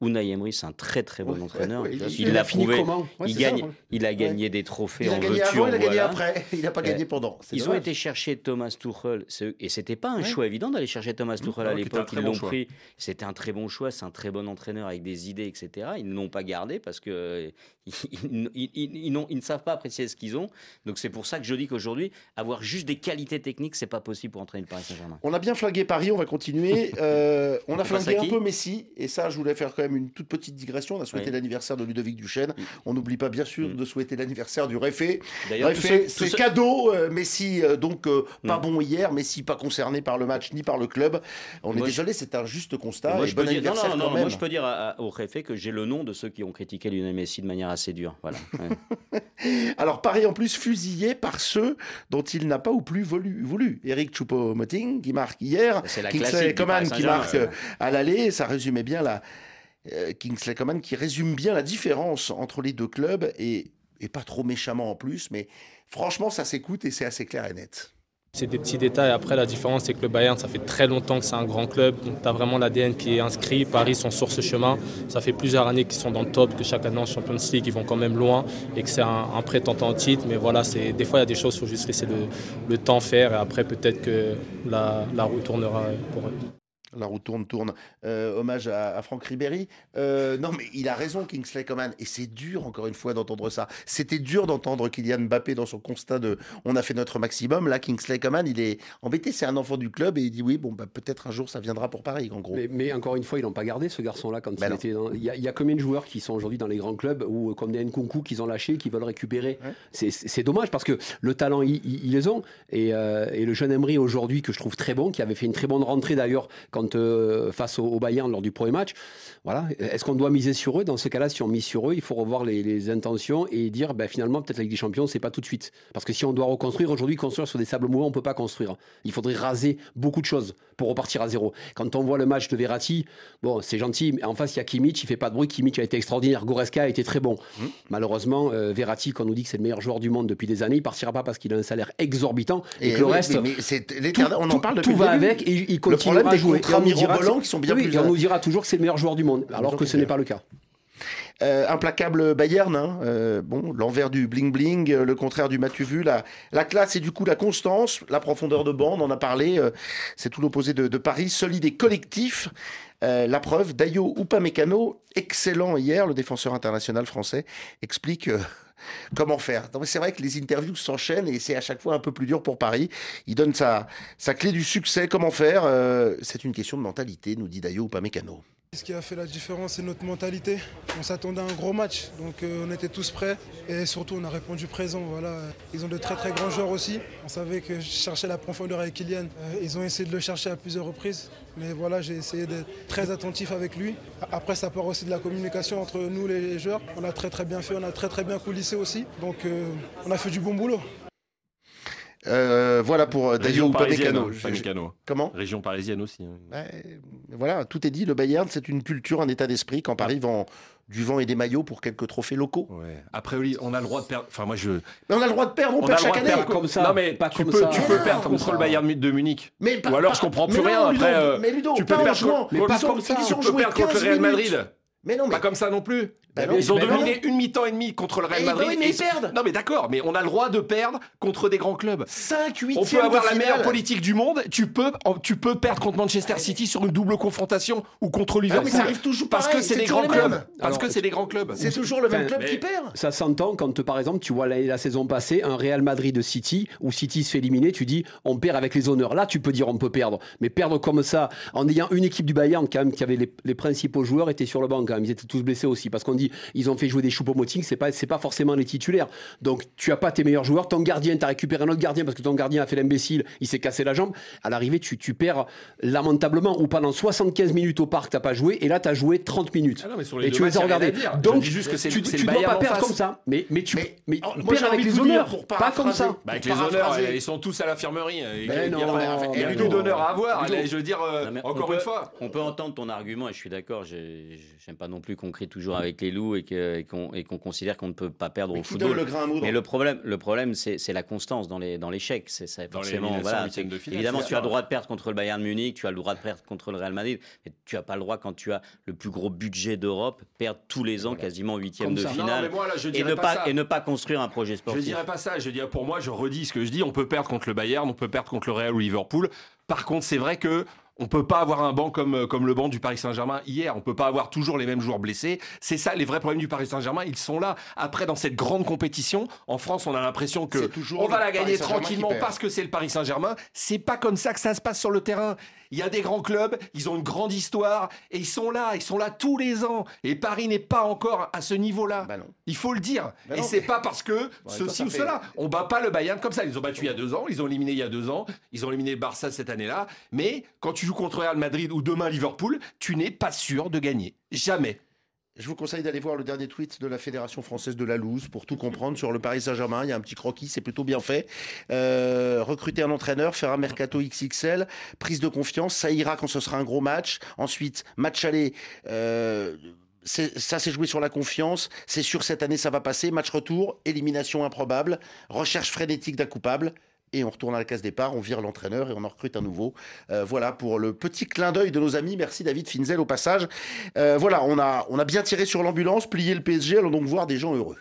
Unai Emery, c'est un très très bon Ouais, entraîneur. ouais, ouais, il l'a prouvé. il, ça, gagne, il a gagné des trophées Il a en gagné veux-tu, avant, il a gagné voilà. après. Il n'a pas gagné pendant. Ils ont été chercher Thomas Tuchel, et c'était pas un choix évident d'aller chercher Thomas Tuchel à l'époque. Ils bon l'ont pris. C'était un très bon choix. C'est un très bon entraîneur avec des idées, etc. Ils ne l'ont pas gardé parce que euh, ils, ils- ils- ils n'ont- ils ne savent pas apprécier ce qu'ils ont. Donc c'est pour ça que je dis qu'aujourd'hui, avoir juste des qualités techniques, c'est pas possible pour entraîner le Paris Saint-Germain. On a bien flingué Paris, on va continuer. Euh, on a flingué un peu Messi, et ça, je voulais faire quand même une toute petite digression. On a souhaité Oui. l'anniversaire de Ludovic Duchesne. On n'oublie pas, bien sûr, Mm. de souhaiter l'anniversaire du Réfé. Réfé, c'est cadeau. euh, Messi, euh, donc, pas Mm. bon hier. Messi, pas concerné par le match ni par le club. On est je- désolé, c'est un juste constat. Moi, et je bon peux dire, non, non, non, moi, je peux dire à- à- au réfé que j'ai le nom de ceux qui ont critiqué Lionel Messi de manière assez dure. Voilà. Ouais. Alors, Paris, en plus, fusillé par ceux dont il n'a pas ou plus voulu. voulu. Eric Choupo-Moting, qui marque hier. Kingsley Coman qui marque euh, à l'aller, ça résumait bien la euh, Kingsley Coman qui résume bien la différence entre les deux clubs et, et pas trop méchamment en plus, mais franchement ça s'écoute et c'est assez clair et net. C'est des petits détails. Après, la différence, c'est que le Bayern, ça fait très longtemps que c'est un grand club. Donc, tu as vraiment l'ADN qui est inscrit. Paris sont sur ce chemin. Ça fait plusieurs années qu'ils sont dans le top, que chaque année en Champions League, ils vont quand même loin et que c'est un, prétendant titre. Mais voilà, c'est, des fois, il y a des choses, il faut juste laisser le, temps faire. Et après, peut-être que la, la tournera pour eux. La roue tourne, tourne. Euh, hommage à, à Franck Ribéry. Euh, non, mais il a raison, Kingsley Coman. Et c'est dur, encore une fois, d'entendre ça. C'était dur d'entendre Kylian Mbappé dans son constat de on a fait notre maximum. Là, Kingsley Coman, il est embêté. C'est un enfant du club et il dit oui, bon, bah, peut-être un jour ça viendra pour Paris, en gros. Mais, mais encore une fois, ils l'ont pas gardé ce garçon-là quand Bah il était. dans- Il y, a, il y a combien de joueurs qui sont aujourd'hui dans les grands clubs ou euh, comme des Nkunku qu'ils ont lâché, qui veulent récupérer. Ouais. C'est- dommage parce que le talent ils, les ont et, euh, et le jeune Emery aujourd'hui que je trouve très bon, qui avait fait une très bonne rentrée d'ailleurs quand euh, face au, au Bayern lors du premier match. Voilà. Est-ce qu'on doit miser sur eux? Dans ce cas-là, si on mise sur eux, il faut revoir les, les intentions et dire ben, finalement peut-être la Ligue des Champions c'est pas tout de suite parce que si on doit reconstruire aujourd'hui, construire sur des sables mouvants, on peut pas construire. Il faudrait raser beaucoup de choses pour repartir à zéro. Quand on voit le match de Verratti, bon, c'est gentil, mais en face, il y a Kimmich, il fait pas de bruit. Kimmich a été extraordinaire. Goreska a été très bon. Malheureusement, euh, Verratti, quand on nous dit que c'est le meilleur joueur du monde depuis des années, il partira pas parce qu'il a un salaire exorbitant et, que le reste. mais- mais c'est tout, l'éternel- on en parle depuis tout le va début. avec et il continuera problème à jouer. Mirobolants que- qui sont bien oui, plus et on nous dira toujours que c'est le meilleur joueur du monde, alors que ce n'est pas le cas. Euh, implacable Bayern, hein, euh, bon, l'envers du bling bling, euh, le contraire du matu vu, la, la classe et du coup la constance, la profondeur de bande, on en a parlé, c'est tout l'opposé de, de Paris, solide et collectif. La preuve, Dayo Upamecano, excellent hier, le défenseur international français, explique comment faire. C'est vrai que les interviews s'enchaînent et c'est à chaque fois un peu plus dur pour Paris. Il donne sa, clé du succès, comment faire. Euh, c'est une question de mentalité, nous dit Dayo Upamecano. Ce qui a fait la différence, c'est notre mentalité. On s'attendait à un gros match, donc euh, on était tous prêts et surtout on a répondu présent. Voilà. Ils ont de très très grands joueurs aussi. On savait que je cherchais la profondeur avec Kylian. Euh, ils ont essayé de le chercher à plusieurs reprises, mais voilà, j'ai essayé d'être très attentif avec lui. Après, ça part aussi de la communication entre nous les joueurs. On a très très bien fait, on a très très bien coulissé aussi, donc euh, on a fait du bon boulot. Euh, voilà pour euh, parisienne, Upamecano. Comment Région parisienne aussi. hein. Ouais, voilà, tout est dit. Le Bayern, c'est une culture, un état d'esprit. Quand Paris vend du vent et des maillots pour quelques trophées locaux. Ouais. Après, Oli, on a le droit de perdre. Enfin, moi, je. Mais on a le droit de perdre, on, perd chaque année. Comme ça, Non, mais pas tu comme peux, ça. tu peux Ah, perdre contre ça. le Bayern de Munich. Mais pas- Ou alors, je comprends mais plus non, rien. Ludo, Après, euh, mais Ludo, tu peux perdre contre- Mais pas tu comme ça. Ils ont peux joué perdre contre 15 le Real. Madrid. Mais non, mais Pas comme ça non plus. Bah non, ils ont dominé une mi-temps et demi contre le Real Eh Madrid. bah oui, mais et ils perdent. Non, mais d'accord, mais on a le droit de perdre contre des grands clubs. 5 8 On peut avoir la meilleure politique du monde. Tu peux, tu peux perdre contre Manchester City sur une double confrontation ou contre Ah, mais Liverpool. ça arrive toujours parce pareil, que c'est des grands les clubs. Parce Alors, que c'est des grands clubs. C'est toujours le même club qui perd. Ça s'entend quand, par exemple, tu vois la, la saison passée, un Real Madrid de City, où City se fait éliminer, tu dis on perd avec les honneurs. Là, tu peux dire on peut perdre. Mais perdre comme ça, en ayant une équipe du Bayern quand même, qui avait les, les principaux joueurs, étaient sur le banc quand même. Ils étaient tous blessés aussi. Parce qu'on dit ils ont fait jouer des choupo-moting, c'est pas, c'est pas forcément les titulaires. Donc tu as pas tes meilleurs joueurs. Ton gardien, tu as récupéré un autre gardien parce que ton gardien a fait l'imbécile, il s'est cassé la jambe. À l'arrivée, tu, tu perds lamentablement, ou pendant 75 minutes au parc, t'as pas joué, et là, tu as joué 30 minutes. Ah non, mais sur les et tu les matchs, as regardés. Donc, Je dis juste que c'est tu, tu dois pas perdre comme ça. Mais, mais tu Mais, mais, oh, moi, perds j'ai avec les honneurs, pour pas comme ça. Bah, avec les honneurs, ils sont tous à l'infirmerie. y a Ludo. d'honneur à avoir. Je veux dire, euh, encore peut- une fois. On peut entendre ton argument et je suis d'accord. j'ai- J'aime pas non plus qu'on crie toujours avec les loups et qu'on considère qu'on ne peut pas perdre Mais au football. le grain à moudre Mais le problème, le problème, c'est la constance dans les dans l'échec. C'est ça, Dans forcément. Voilà, c'est- de finale, évidemment, tu as le droit de perdre contre le Bayern Munich, tu as le droit de perdre contre le Real Madrid, mais tu as pas le droit quand tu as le plus gros budget d'Europe perdre tous les ans quasiment huitième de ça. Finale mais moi, là, je et ne pas et ne pas construire un projet Je sportif. dirais pas ça. Je dirais pour moi, je redis ce que je dis. On peut perdre contre le Bayern, on peut perdre contre le Real ou Liverpool. Par contre, c'est vrai que on peut pas avoir un banc comme, comme le banc du Paris Saint-Germain hier. On peut pas avoir toujours les mêmes joueurs blessés. C'est ça, les vrais problèmes du Paris Saint-Germain. Ils sont là. Après, dans cette grande compétition, en France, on a l'impression que toujours on va la gagner tranquillement parce que c'est le Paris Saint-Germain. C'est pas comme ça que ça se passe sur le terrain. Il y a des grands clubs, ils ont une grande histoire et ils sont là, ils sont là tous les ans. Et Paris n'est pas encore à ce niveau-là. Bah. Il faut le dire. Bah et c'est pas parce que ceci ou fait- cela. On bat pas le Bayern comme ça. Ils ont battu il y a deux ans, ils ont éliminé il y a deux ans, ils ont éliminé le Barça cette année-là. Mais quand tu contre Real Madrid ou demain Liverpool, tu n'es pas sûr de gagner. Jamais. Je vous conseille d'aller voir le dernier tweet de la Fédération française de la loose pour tout comprendre sur le Paris Saint-Germain. Il y a un petit croquis, c'est plutôt bien fait. Euh, recruter un entraîneur, faire un mercato XXL, prise de confiance, ça ira quand ce sera un gros match. Ensuite, match aller. Euh, ça s'est joué sur la confiance. C'est sûr, cette année, ça va passer. Match retour, élimination improbable, recherche frénétique d'un coupable. Et on retourne à la case départ, on vire l'entraîneur et on en recrute un nouveau. Euh, voilà pour le petit clin d'œil de nos amis. Merci David Finzel au passage. Euh, voilà, on a, on a bien tiré sur l'ambulance, plié le PSG. Allons donc voir des gens heureux.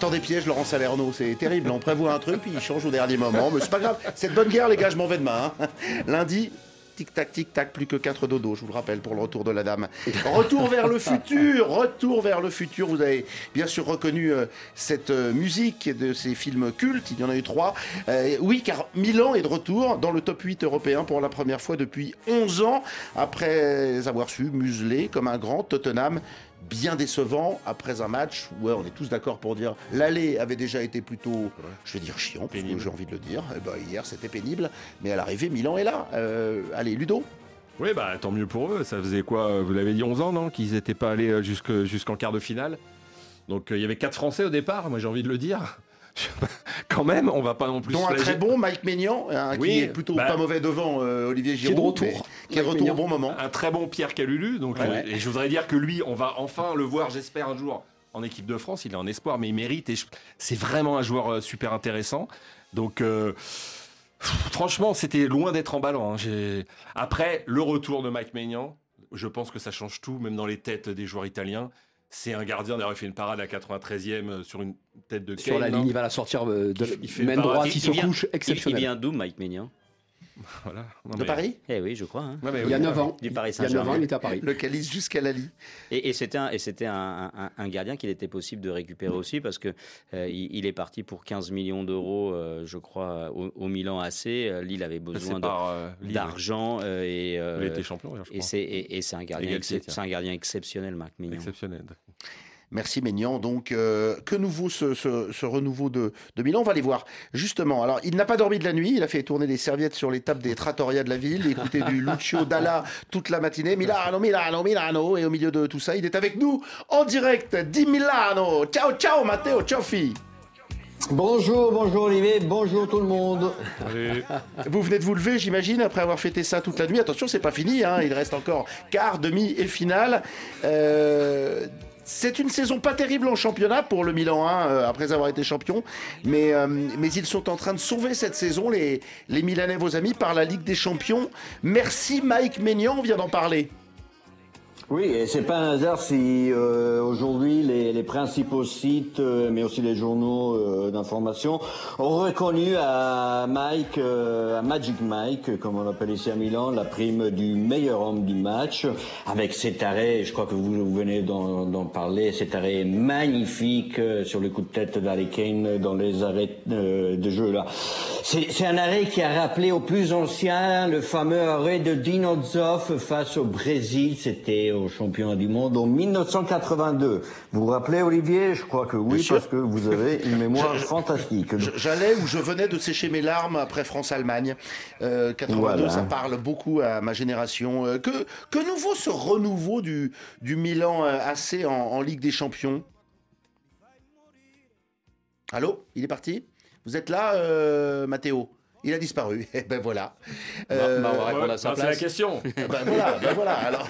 Tant des pièges, Laurent Salerno, c'est terrible. On prévoit un truc, puis il change au dernier moment. Mais c'est pas grave, c'est de bonne guerre, les gars, je m'en vais demain. hein. Lundi, tic-tac, tic-tac, plus que 4 dodos, je vous le rappelle, pour le retour de la dame. Retour vers le futur, retour vers le futur. Vous avez bien sûr reconnu euh, cette euh, musique de ces films cultes, il y en a eu trois. Euh, oui, car Milan est de retour dans le top 8 européen pour la première fois depuis 11 ans, après avoir su museler comme un grand Tottenham bien décevant après un match où ouais, on est tous d'accord pour dire l'aller avait déjà été plutôt, je vais dire chiant, parce que j'ai envie de le dire. Eh ben, hier c'était pénible, mais à l'arrivée Milan est là. Euh, allez Ludo. Oui, bah tant mieux pour eux. Ça faisait quoi? Vous l'avez dit 11 ans, non? Qu'ils n'étaient pas allés euh, jusque- jusqu'en quart de finale? Donc euh, il y avait quatre Français au départ, moi j'ai envie de le dire. Quand même, on va pas non plus. Dont un très bon Mike Maignan, hein, Oui, qui est plutôt bah, pas mauvais devant euh, Olivier qui est de Giroud, retour. mais qui est de retour au bon moment. Un très bon Pierre Calulu. Donc, Ouais. euh, et je voudrais dire que lui, on va enfin le voir, j'espère, un jour en équipe de France. Il est en espoir, mais il mérite. Et je- c'est vraiment un joueur euh, super intéressant. Donc, franchement, c'était loin d'être emballant. hein. Après, le retour de Mike Maignan, je pense que ça change tout, même dans les têtes des joueurs italiens. C'est un gardien, d'ailleurs, il fait une parade à 93e sur une tête de Sur la Kane, ligne, il va la sortir euh, de Il fait main droite, il, Il se vient- couche Il, il exceptionnel. vient d'où, Mike Maignan? Voilà. Non, De mais- Paris Eh oui, je crois. hein. Ouais, mais Il y a oui, 9 ans. Du Paris Il y a 9 ans, Saint-Germain. il était à Paris. Le calice jusqu'à la lit. Et, et c'était un, un, un- un gardien qu'il était possible de récupérer aussi parce que euh, il, il est parti pour 15 millions d'euros, euh, je crois, au, au Milan AC. Euh, Lille avait C'est besoin euh, Lille, d'argent euh, et euh, Il a été champion, je et crois. c'est et, c'est un gardien, c'est un gardien exceptionnel, Marc Mignon. Exceptionnel. Merci Maignan. Donc, euh, que nouveau ce, ce- ce renouveau de, de Milan? On va les voir. Justement, alors, il n'a pas dormi de la nuit. Il a fait tourner des serviettes sur les tables des trattoria de la ville, écouter du Lucio Dalla toute la matinée. Milano, Milano, Milano. Et au milieu de tout ça, il est avec nous en direct di Milano. Ciao, ciao Matteo, ciao fille. Bonjour, bonjour Olivier, bonjour tout le monde. Vous venez de vous lever, j'imagine, après avoir fêté ça toute la nuit. Attention, c'est pas fini, hein, il reste encore quart, demi et finale. Euh, c'est une saison pas terrible en championnat pour le Milan, hein, euh, après avoir été champion. Mais, euh, mais ils sont en train de sauver cette saison, les, les Milanais, vos amis, par la Ligue des Champions. Merci Mike Maignan, on vient d'en parler. Oui, et c'est pas un hasard si euh, aujourd'hui les, les principaux sites, euh, mais aussi les journaux euh, d'information, ont reconnu à Mike, euh, à Magic Mike, comme on l'appelle ici à Milan, la prime du meilleur homme du match, avec cet arrêt, je crois que vous, vous venez d'en parler, cet arrêt magnifique euh, sur le coup de tête d'Harry Kane dans les arrêts euh, de jeu là. C'est un arrêt qui a rappelé au plus ancien le fameux arrêt de Dino Zoff face au Brésil, c'était au championnat du monde en 1982. Vous vous rappelez Olivier? Je crois que oui, parce que vous avez une mémoire fantastique. J'allais ou je venais de sécher mes larmes après France-Allemagne. Euh, 82, Voilà. ça parle beaucoup à ma génération. Euh, que, que nouveau ce renouveau du, du Milan euh, AC en, en Ligue des Champions? Allô? Il est parti? Vous êtes là, euh, Mathéo il a disparu. Eh ben voilà. Euh, bah, on va répondre à sa bah, c'est la question. ben voilà, ben voilà. Alors,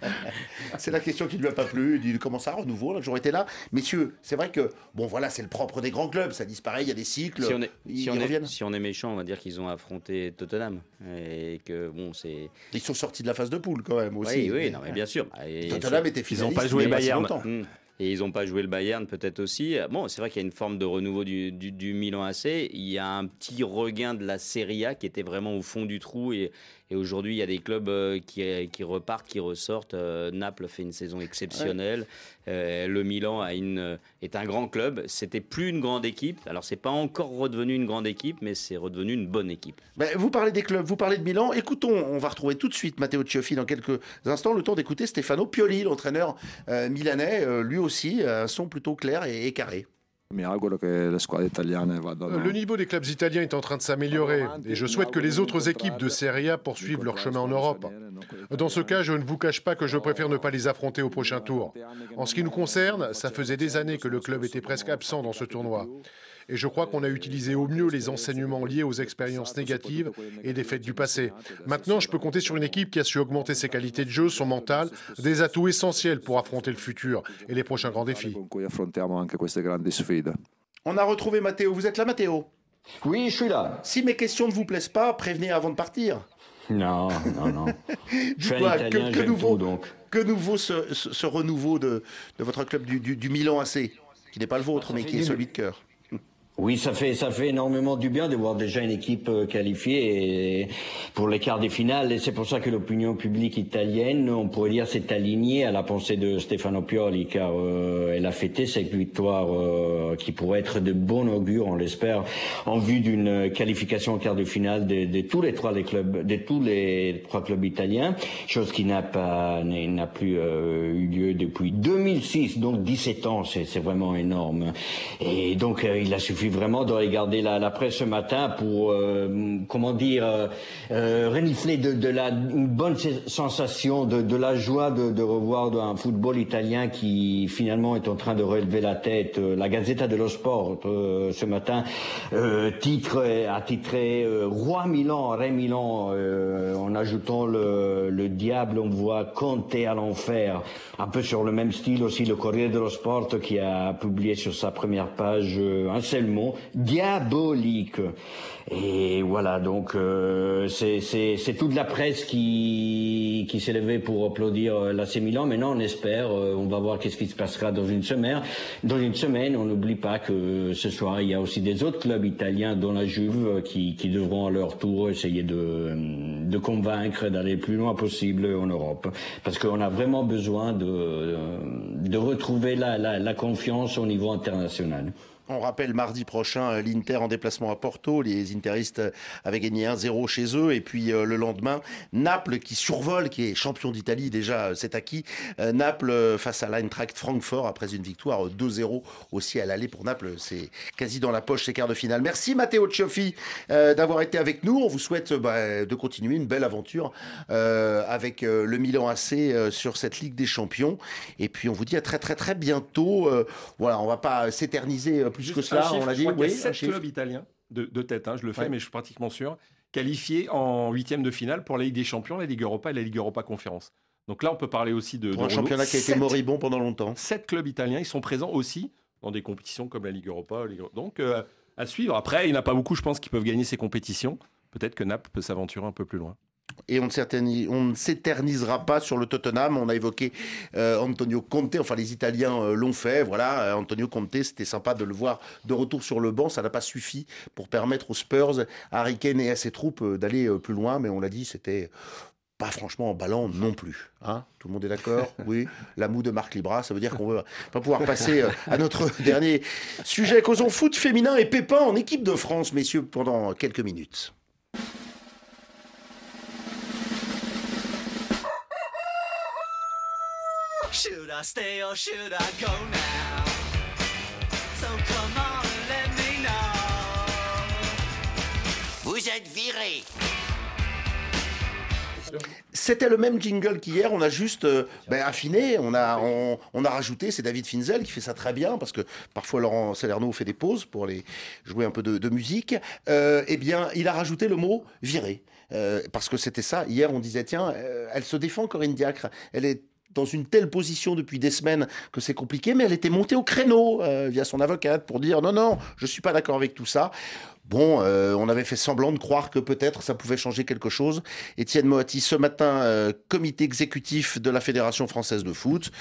c'est la question qui ne lui a pas plu. Il dit comment ça, renouveau, a toujours été là? Messieurs, c'est vrai que, bon voilà, c'est le propre des grands clubs. Ça disparaît, il y a des cycles. Si on, est, ils si, on est, reviennent. si on est méchant, on va dire qu'ils ont affronté Tottenham. Et que bon, c'est. Ils sont sortis de la phase de poule quand même aussi. Oui, oui, non, mais bien sûr. Et Tottenham était Ils ont finaliste. pas joué il y a si Bayern. longtemps. Mm. Et ils n'ont pas joué le Bayern peut-être aussi. Bon, c'est vrai qu'il y a une forme de renouveau du, du, du Milan AC. Il y a un petit regain de la Serie A qui était vraiment au fond du trou. Et, et aujourd'hui, il y a des clubs euh, qui, qui repartent, qui ressortent. Euh, Naples fait une saison exceptionnelle. Euh, le Milan est un grand club. C'était plus une grande équipe. Alors, c'est pas encore redevenu une grande équipe, mais c'est redevenu une bonne équipe. Ben, vous parlez des clubs, vous parlez de Milan. Écoutons, on va retrouver tout de suite Matteo Cioffi dans quelques instants. Le temps d'écouter Stefano Pioli, l'entraîneur euh, milanais. Euh, lui aussi, son plutôt clair et carré. Le niveau des clubs italiens est en train de s'améliorer et je souhaite que les autres équipes de Serie A poursuivent leur chemin en Europe. Dans ce cas, je ne vous cache pas que je préfère ne pas les affronter au prochain tour. En ce qui nous concerne, ça faisait des années que le club était presque absent dans ce tournoi. Et je crois qu'on a utilisé au mieux les enseignements liés aux expériences négatives et des fêtes du passé. Maintenant, je peux compter sur une équipe qui a su augmenter ses qualités de jeu, son mental, des atouts essentiels pour affronter le futur et les prochains grands défis. On a retrouvé Matteo. Vous êtes là, Matteo? Oui, je suis là. Si mes questions ne vous plaisent pas, prévenez avant de partir. Non, non, non. Dites-moi, que, nouveau, tout, donc. que nouveau ce, ce- ce renouveau de, de votre club du, du- du Milan AC qui n'est pas le vôtre, mais qui est celui de cœur. Oui, ça fait ça fait énormément du bien de voir déjà une équipe euh, qualifiée pour les quarts des finales. Et c'est pour ça que l'opinion publique italienne, on pourrait dire, s'est alignée à la pensée de Stefano Pioli, car euh, elle a fêté cette victoire euh, qui pourrait être de bon augure, on l'espère, en vue d'une qualification en quart de finale de, tous les trois les clubs, de tous les trois clubs italiens, chose qui n'a pas n'a plus eu lieu depuis 2006, donc 17 ans, c'est vraiment énorme. Et donc il a suffi vraiment de regarder la, presse ce matin pour, euh, comment dire, euh, euh, renifler de, la, une bonne sensation, de, la joie de, revoir un football italien qui finalement est en train de relever la tête. La Gazzetta dello Sport ce matin titre, a titré Roi Milan, Ré Milan, en ajoutant le, le diable, on voit compter à l'enfer. Un peu sur le même style aussi le Corriere dello Sport qui a publié sur sa première page un seul mot diabolique. Et voilà, donc euh, c'est toute la presse qui, qui s'est levée pour applaudir euh, l'AC Milan. Maintenant, on espère, euh, on va voir qu'est-ce qui se passera dans une semaine. Dans une semaine, on n'oublie pas que ce soir, il y a aussi des autres clubs italiens, dont la Juve, qui, qui devront à leur tour essayer de, de convaincre d'aller le plus loin possible en Europe. Parce qu'on a vraiment besoin de, de retrouver la, la, la confiance au niveau international. On rappelle mardi prochain euh, l'Inter en déplacement à Porto. Les Interistes avaient gagné 1-0 chez eux. Et puis euh, le lendemain, Naples qui survole, qui est champion d'Italie déjà, euh, c'est acquis. Naples face à l'Eintracht Francfort après une victoire 2-0 aussi à l'aller pour Naples. C'est quasi dans la poche ces quarts de finale. Merci Matteo Cioffi d'avoir été avec nous. On vous souhaite bah, de continuer une belle aventure avec le Milan AC sur cette Ligue des Champions. Et puis on vous dit à très très très bientôt. voilà, on va pas s'éterniser plus que cela, on l'a dit. Oui, 7 clubs italiens de, de tête, hein, je le fais, ouais. mais je suis pratiquement sûr, qualifiés en huitième de finale pour la Ligue des Champions, la Ligue Europa et la Ligue Europa Conférence. Donc là, on peut parler aussi de. Pour de un championnat qui a été moribond pendant longtemps. Sept clubs italiens, ils sont présents aussi dans des compétitions comme la Ligue Europa. Ligue... Donc, euh, à suivre. Après, il n'y en a pas beaucoup, je pense, qui peuvent gagner ces compétitions. Peut-être que Naples peut s'aventurer un peu plus loin. Et on ne s'éternisera pas sur le Tottenham. On a évoqué euh, Antonio Conte. Enfin, les Italiens euh, l'ont fait. Voilà, euh, Antonio Conte, c'était sympa de le voir de retour sur le banc. Ça n'a pas suffi pour permettre aux Spurs, à Harry Kane et à ses troupes d'aller plus loin. Mais on l'a dit, c'était pas franchement emballant non plus. Hein Tout le monde est d'accord? Oui. La moue de Marc Libra, ça veut dire qu'on va pas pouvoir passer à notre dernier sujet. Causons foot féminin et Pépin en équipe de France, messieurs, pendant quelques minutes. Should I stay or should I go now? So come on and let me know. Vous êtes viré. C'était le même jingle qu'hier, on a juste euh, ben, affiné, on a, on, on, a rajouté, c'est David Finzel qui fait ça très bien, parce que parfois Laurent Salerno fait des pauses pour les jouer un peu de, de musique. Euh, eh bien, il a rajouté le mot viré. Euh, parce que c'était ça. Hier, on disait, tiens, euh, elle se défend, Corinne Diacre. Elle est dans une telle position depuis des semaines que c'est compliqué, mais elle était montée au créneau euh, via son avocate pour dire non, non, je suis pas d'accord avec tout ça. Bon, euh, on avait fait semblant de croire que peut-être ça pouvait changer quelque chose. Étienne Moati, ce matin, euh, comité exécutif de la Fédération française de foot.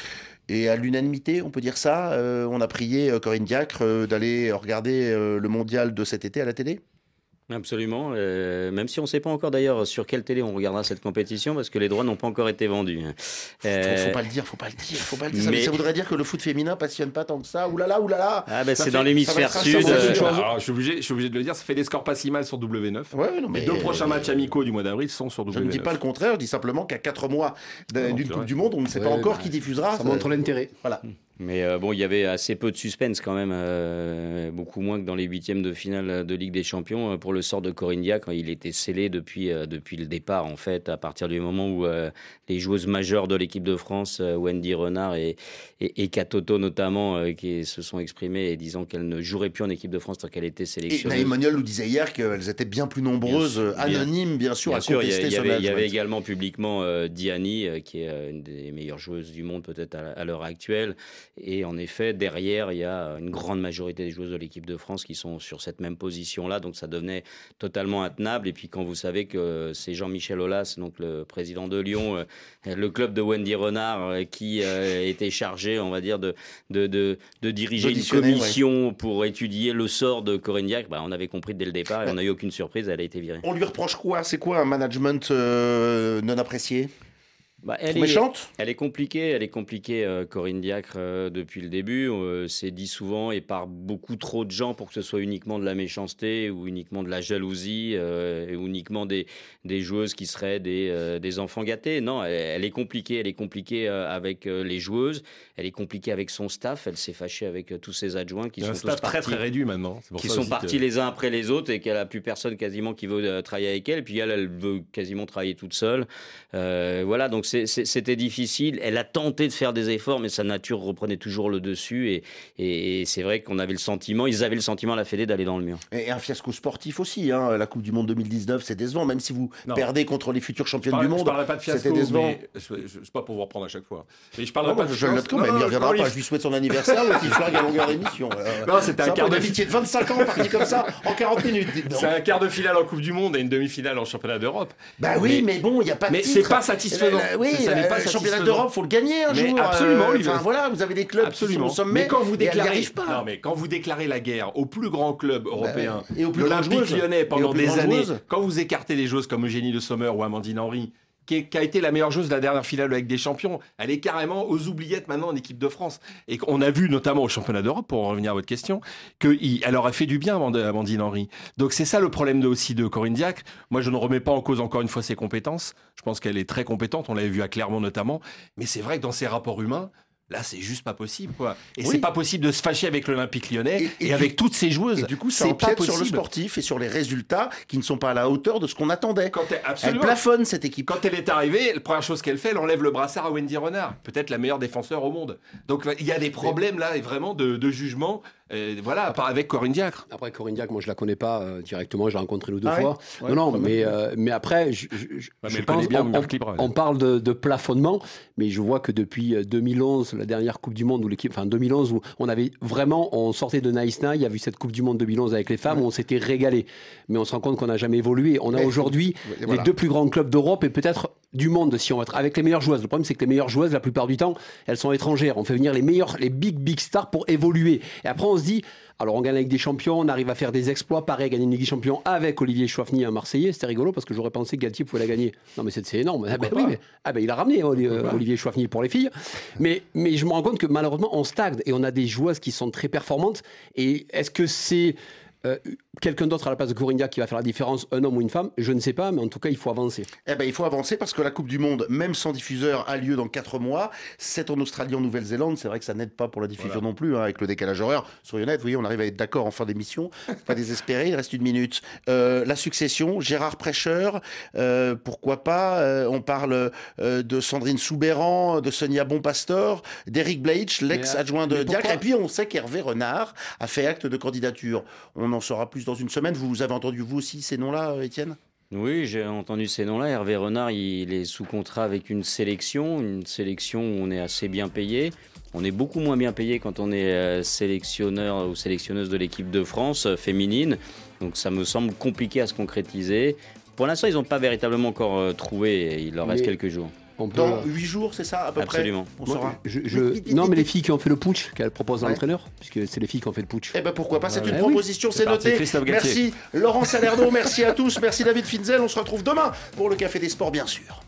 Et à l'unanimité, on peut dire ça, on a prié Corinne Diacre d'aller regarder le mondial de cet été à la télé? Absolument, euh, même si on ne sait pas encore d'ailleurs sur quelle télé on regardera cette compétition parce que les droits n'ont pas encore été vendus. Euh... Faut, faut pas le dire, faut pas le dire, faut pas le dire. Mais... Ça, voudrait dire que le foot féminin passionne pas tant que ça. Ouh là là, ouh là là. Ah ben c'est dans l'hémisphère sud. Euh... Alors, je suis obligé, je suis obligé de le dire. Ça fait des scores pas si mal sur W9. Ouais, non, mais les deux prochains matchs amicaux du mois d'avril sont sur W9. Je ne dis pas le contraire. Je dis simplement qu'à 4 mois d'une Coupe du Monde, on ne sait ouais, pas encore bah, qui diffusera. Ça montre l'intérêt. Voilà. Mais euh, bon, il y avait assez peu de suspense quand même, euh, beaucoup moins que dans les huitièmes de finale de Ligue des Champions euh, pour le sort de Corinne Dia quand il était scellé depuis euh, depuis le départ en fait, à partir du moment où les joueuses majeures de l'équipe de France, Wendy Renard et et, et Katoto notamment, qui se sont exprimées et disant qu'elles ne joueraient plus en équipe de France tant qu'elle était sélectionnée. Et Emmanuel nous disait hier qu'elles étaient bien plus nombreuses, bien, anonymes bien sûr, bien à sûr, contester il y, avait. Il y avait également publiquement Diani, qui est une des meilleures joueuses du monde peut-être à, à l'heure actuelle Et en effet, derrière, il y a une grande majorité des joueuses de l'équipe de France qui sont sur cette même position-là. Donc ça devenait totalement intenable. Et puis quand vous savez que c'est Jean-Michel Aulas, donc le président de Lyon, euh, le club de Wendy Renard, euh, qui euh, était chargé, on va dire, de, de, de, de diriger une commission pour étudier le sort de Corinne Diacre, bah, on avait compris dès le départ et on n'a eu aucune surprise, elle a été virée. On lui reproche quoi? C'est quoi un management euh, non apprécié? Bah, elle Trop méchante? Elle est compliquée, elle est compliquée, euh, Corinne Diacre, euh, depuis le début. Euh, c'est dit souvent et par beaucoup trop de gens pour que ce soit uniquement de la méchanceté ou uniquement de la jalousie euh, et uniquement des, des joueuses qui seraient des, des enfants gâtés. Non, elle, elle est compliquée. Elle est compliquée avec les joueuses. Elle est compliquée avec son staff. Elle s'est fâchée avec tous ses adjoints qui sont un staff tous très partis très réduit maintenant. Pour qui ça sont partis que- les uns après les autres et qu'elle a plus personne quasiment qui veut travailler avec elle. Puis elle, elle veut quasiment travailler toute seule. Voilà, donc c'était difficile. Elle a tenté de faire des efforts, mais sa nature reprenait toujours le dessus. Et, et- et c'est vrai qu'on avait le sentiment, ils avaient le sentiment à la Fédé d'aller dans le mur. Et un fiasco sportif aussi. Hein. La Coupe du Monde 2019, c'est décevant. Même si vous Non. perdez contre les futurs parlerai- du monde, Je parlerai pas de fiasco, c'était décevant. mais c'est pas pour vous reprendre à chaque fois. Mais je parlerai Non, pas de je le note quand même, il reviendra pas. Je lui souhaite son anniversaire, le petit flingue à longueur d'émission. Non, c'était c'est un quart de d'amitié de 25 ans parti comme ça en 40 minutes. C'est un quart de finale en Coupe du Monde et une demi-finale en championnat d'Europe. Bah oui, mais, bon, il n'y a pas de Mais c'est pas satisfaisant. Euh, oui, Ça n'est euh, pas le championnat d'Europe, faut le gagner un Mais jour. absolument, euh. Enfin voilà, vous avez des clubs Absolument. qui sont au sommet. mais quand vous déclarez, pas. non, mais quand vous déclarez la guerre au plus grand club européen, et aux plus l'Olympique. Lyonnais pendant des années, quand vous écartez des joueuses comme Eugénie Le Sommer ou Amandine Henry, qui, a été la meilleure joueuse de la dernière finale avec des champions, elle est carrément aux oubliettes maintenant en équipe de France. Et qu'on a vu notamment au championnat d'Europe, pour en revenir à votre question, qu'elle aurait fait du bien Amand- Amandine Henry. Donc c'est ça le problème aussi de Corinne Diacre. Moi je ne remets pas en cause encore une fois ses compétences. Je pense qu'elle est très compétente, on l'avait vu à Clermont notamment. Mais c'est vrai que dans ses rapports humains, Là, c'est juste pas possible, quoi. Et Oui. c'est pas possible de se fâcher avec l'Olympique lyonnais et, Et- et avec du- toutes ces joueuses. Et du coup, ça empiète sur le sportif et sur les résultats qui ne sont pas à la hauteur de ce qu'on attendait. Quand elle, plafonne cette équipe. Quand elle est arrivée, la première chose qu'elle fait, elle enlève le brassard à Wendy Renard, peut-être la meilleure défenseur au monde. Donc il y a des problèmes là, et vraiment de, de jugement, euh, voilà, par- avec Corinne Diacre. Après, Corinne Diacre, moi, je la connais pas euh, directement. Je l'ai rencontrée ou deux Ah fois. Ouais, non, non, mais, euh, mais après, je, je- je- Ouais, mais je elle pense bien on, parle de, de plafonnement, mais je vois que depuis euh, 2011, la dernière Coupe du Monde, où l'équipe, enfin 2011, où on avait vraiment, on sortait de Nice Night, il y a eu cette Coupe du Monde 2011 avec les femmes, où on s'était régalé. Mais on se rend compte qu'on n'a jamais évolué. On a aujourd'hui Et voilà. les deux plus grands clubs d'Europe et peut-être du monde si on va être avec les meilleures joueuses. Le problème, c'est que les meilleures joueuses, la plupart du temps, elles sont étrangères. On fait venir les meilleurs, les big, big stars pour évoluer. Et après, on se dit, alors on gagne avec des champions, on arrive à faire des exploits. Pareil, gagner une Ligue des Champions avec Olivier Chouafny, un Marseillais, c'était rigolo parce que j'aurais pensé que Galtier pouvait la gagner. Non, mais c'est énorme. Ah, ben oui, mais, ah ben il a ramené Oli- euh, Olivier Chouafny pour les filles. Mais, mais je me rends compte que malheureusement, on stagne et on a des joueuses qui sont très performantes. Et est-ce que c'est. euh, quelqu'un d'autre à la place de Diacre qui va faire la différence, un homme ou une femme, je ne sais pas, mais en tout cas, il faut avancer. Eh ben, il faut avancer parce que la Coupe du Monde, même sans diffuseur, a lieu dans 4 mois. C'est en Australie, en Nouvelle-Zélande. C'est vrai que ça n'aide pas pour la diffusion non plus, hein, avec le décalage horaire. Soyons honnêtes, vous voyez, on arrive à être d'accord en fin d'émission. Pas désespéré, il reste une minute. Euh, la succession, Gérard Prêcheur, euh, pourquoi pas Euh, On parle euh, de Sandrine Soubéran, de Sonia Bonpastor, d'Eric Bleich, l'ex-adjoint de Diacre. Et puis, on sait qu'Hervé Renard a fait acte de candidature. On en saura plus dans une semaine. Vous avez entendu, vous aussi, ces noms-là, euh, Étienne? Oui, j'ai entendu ces noms-là. Hervé Renard, il est sous contrat avec une sélection, une sélection où on est assez bien payé. On est beaucoup moins bien payé quand on est euh, sélectionneur ou sélectionneuse de l'équipe de France euh, féminine. Donc ça me semble compliqué à se concrétiser. Pour l'instant, ils n'ont pas véritablement encore trouvé. Il leur reste quelques jours. On peut- Dans 8 jours, c'est ça, à peu Absolument. près On Moi, saura. je- je- Non, mais les filles qui ont fait le putsch, qu'elle propose à Ouais. l'entraîneur, puisque c'est les filles qui ont fait le putsch. Eh ben pourquoi pas, c'est une Eh oui. proposition, c'est noté. Merci Laurent Salerno, merci à tous, merci David Finzel. On se retrouve demain pour le Café des Sports, bien sûr.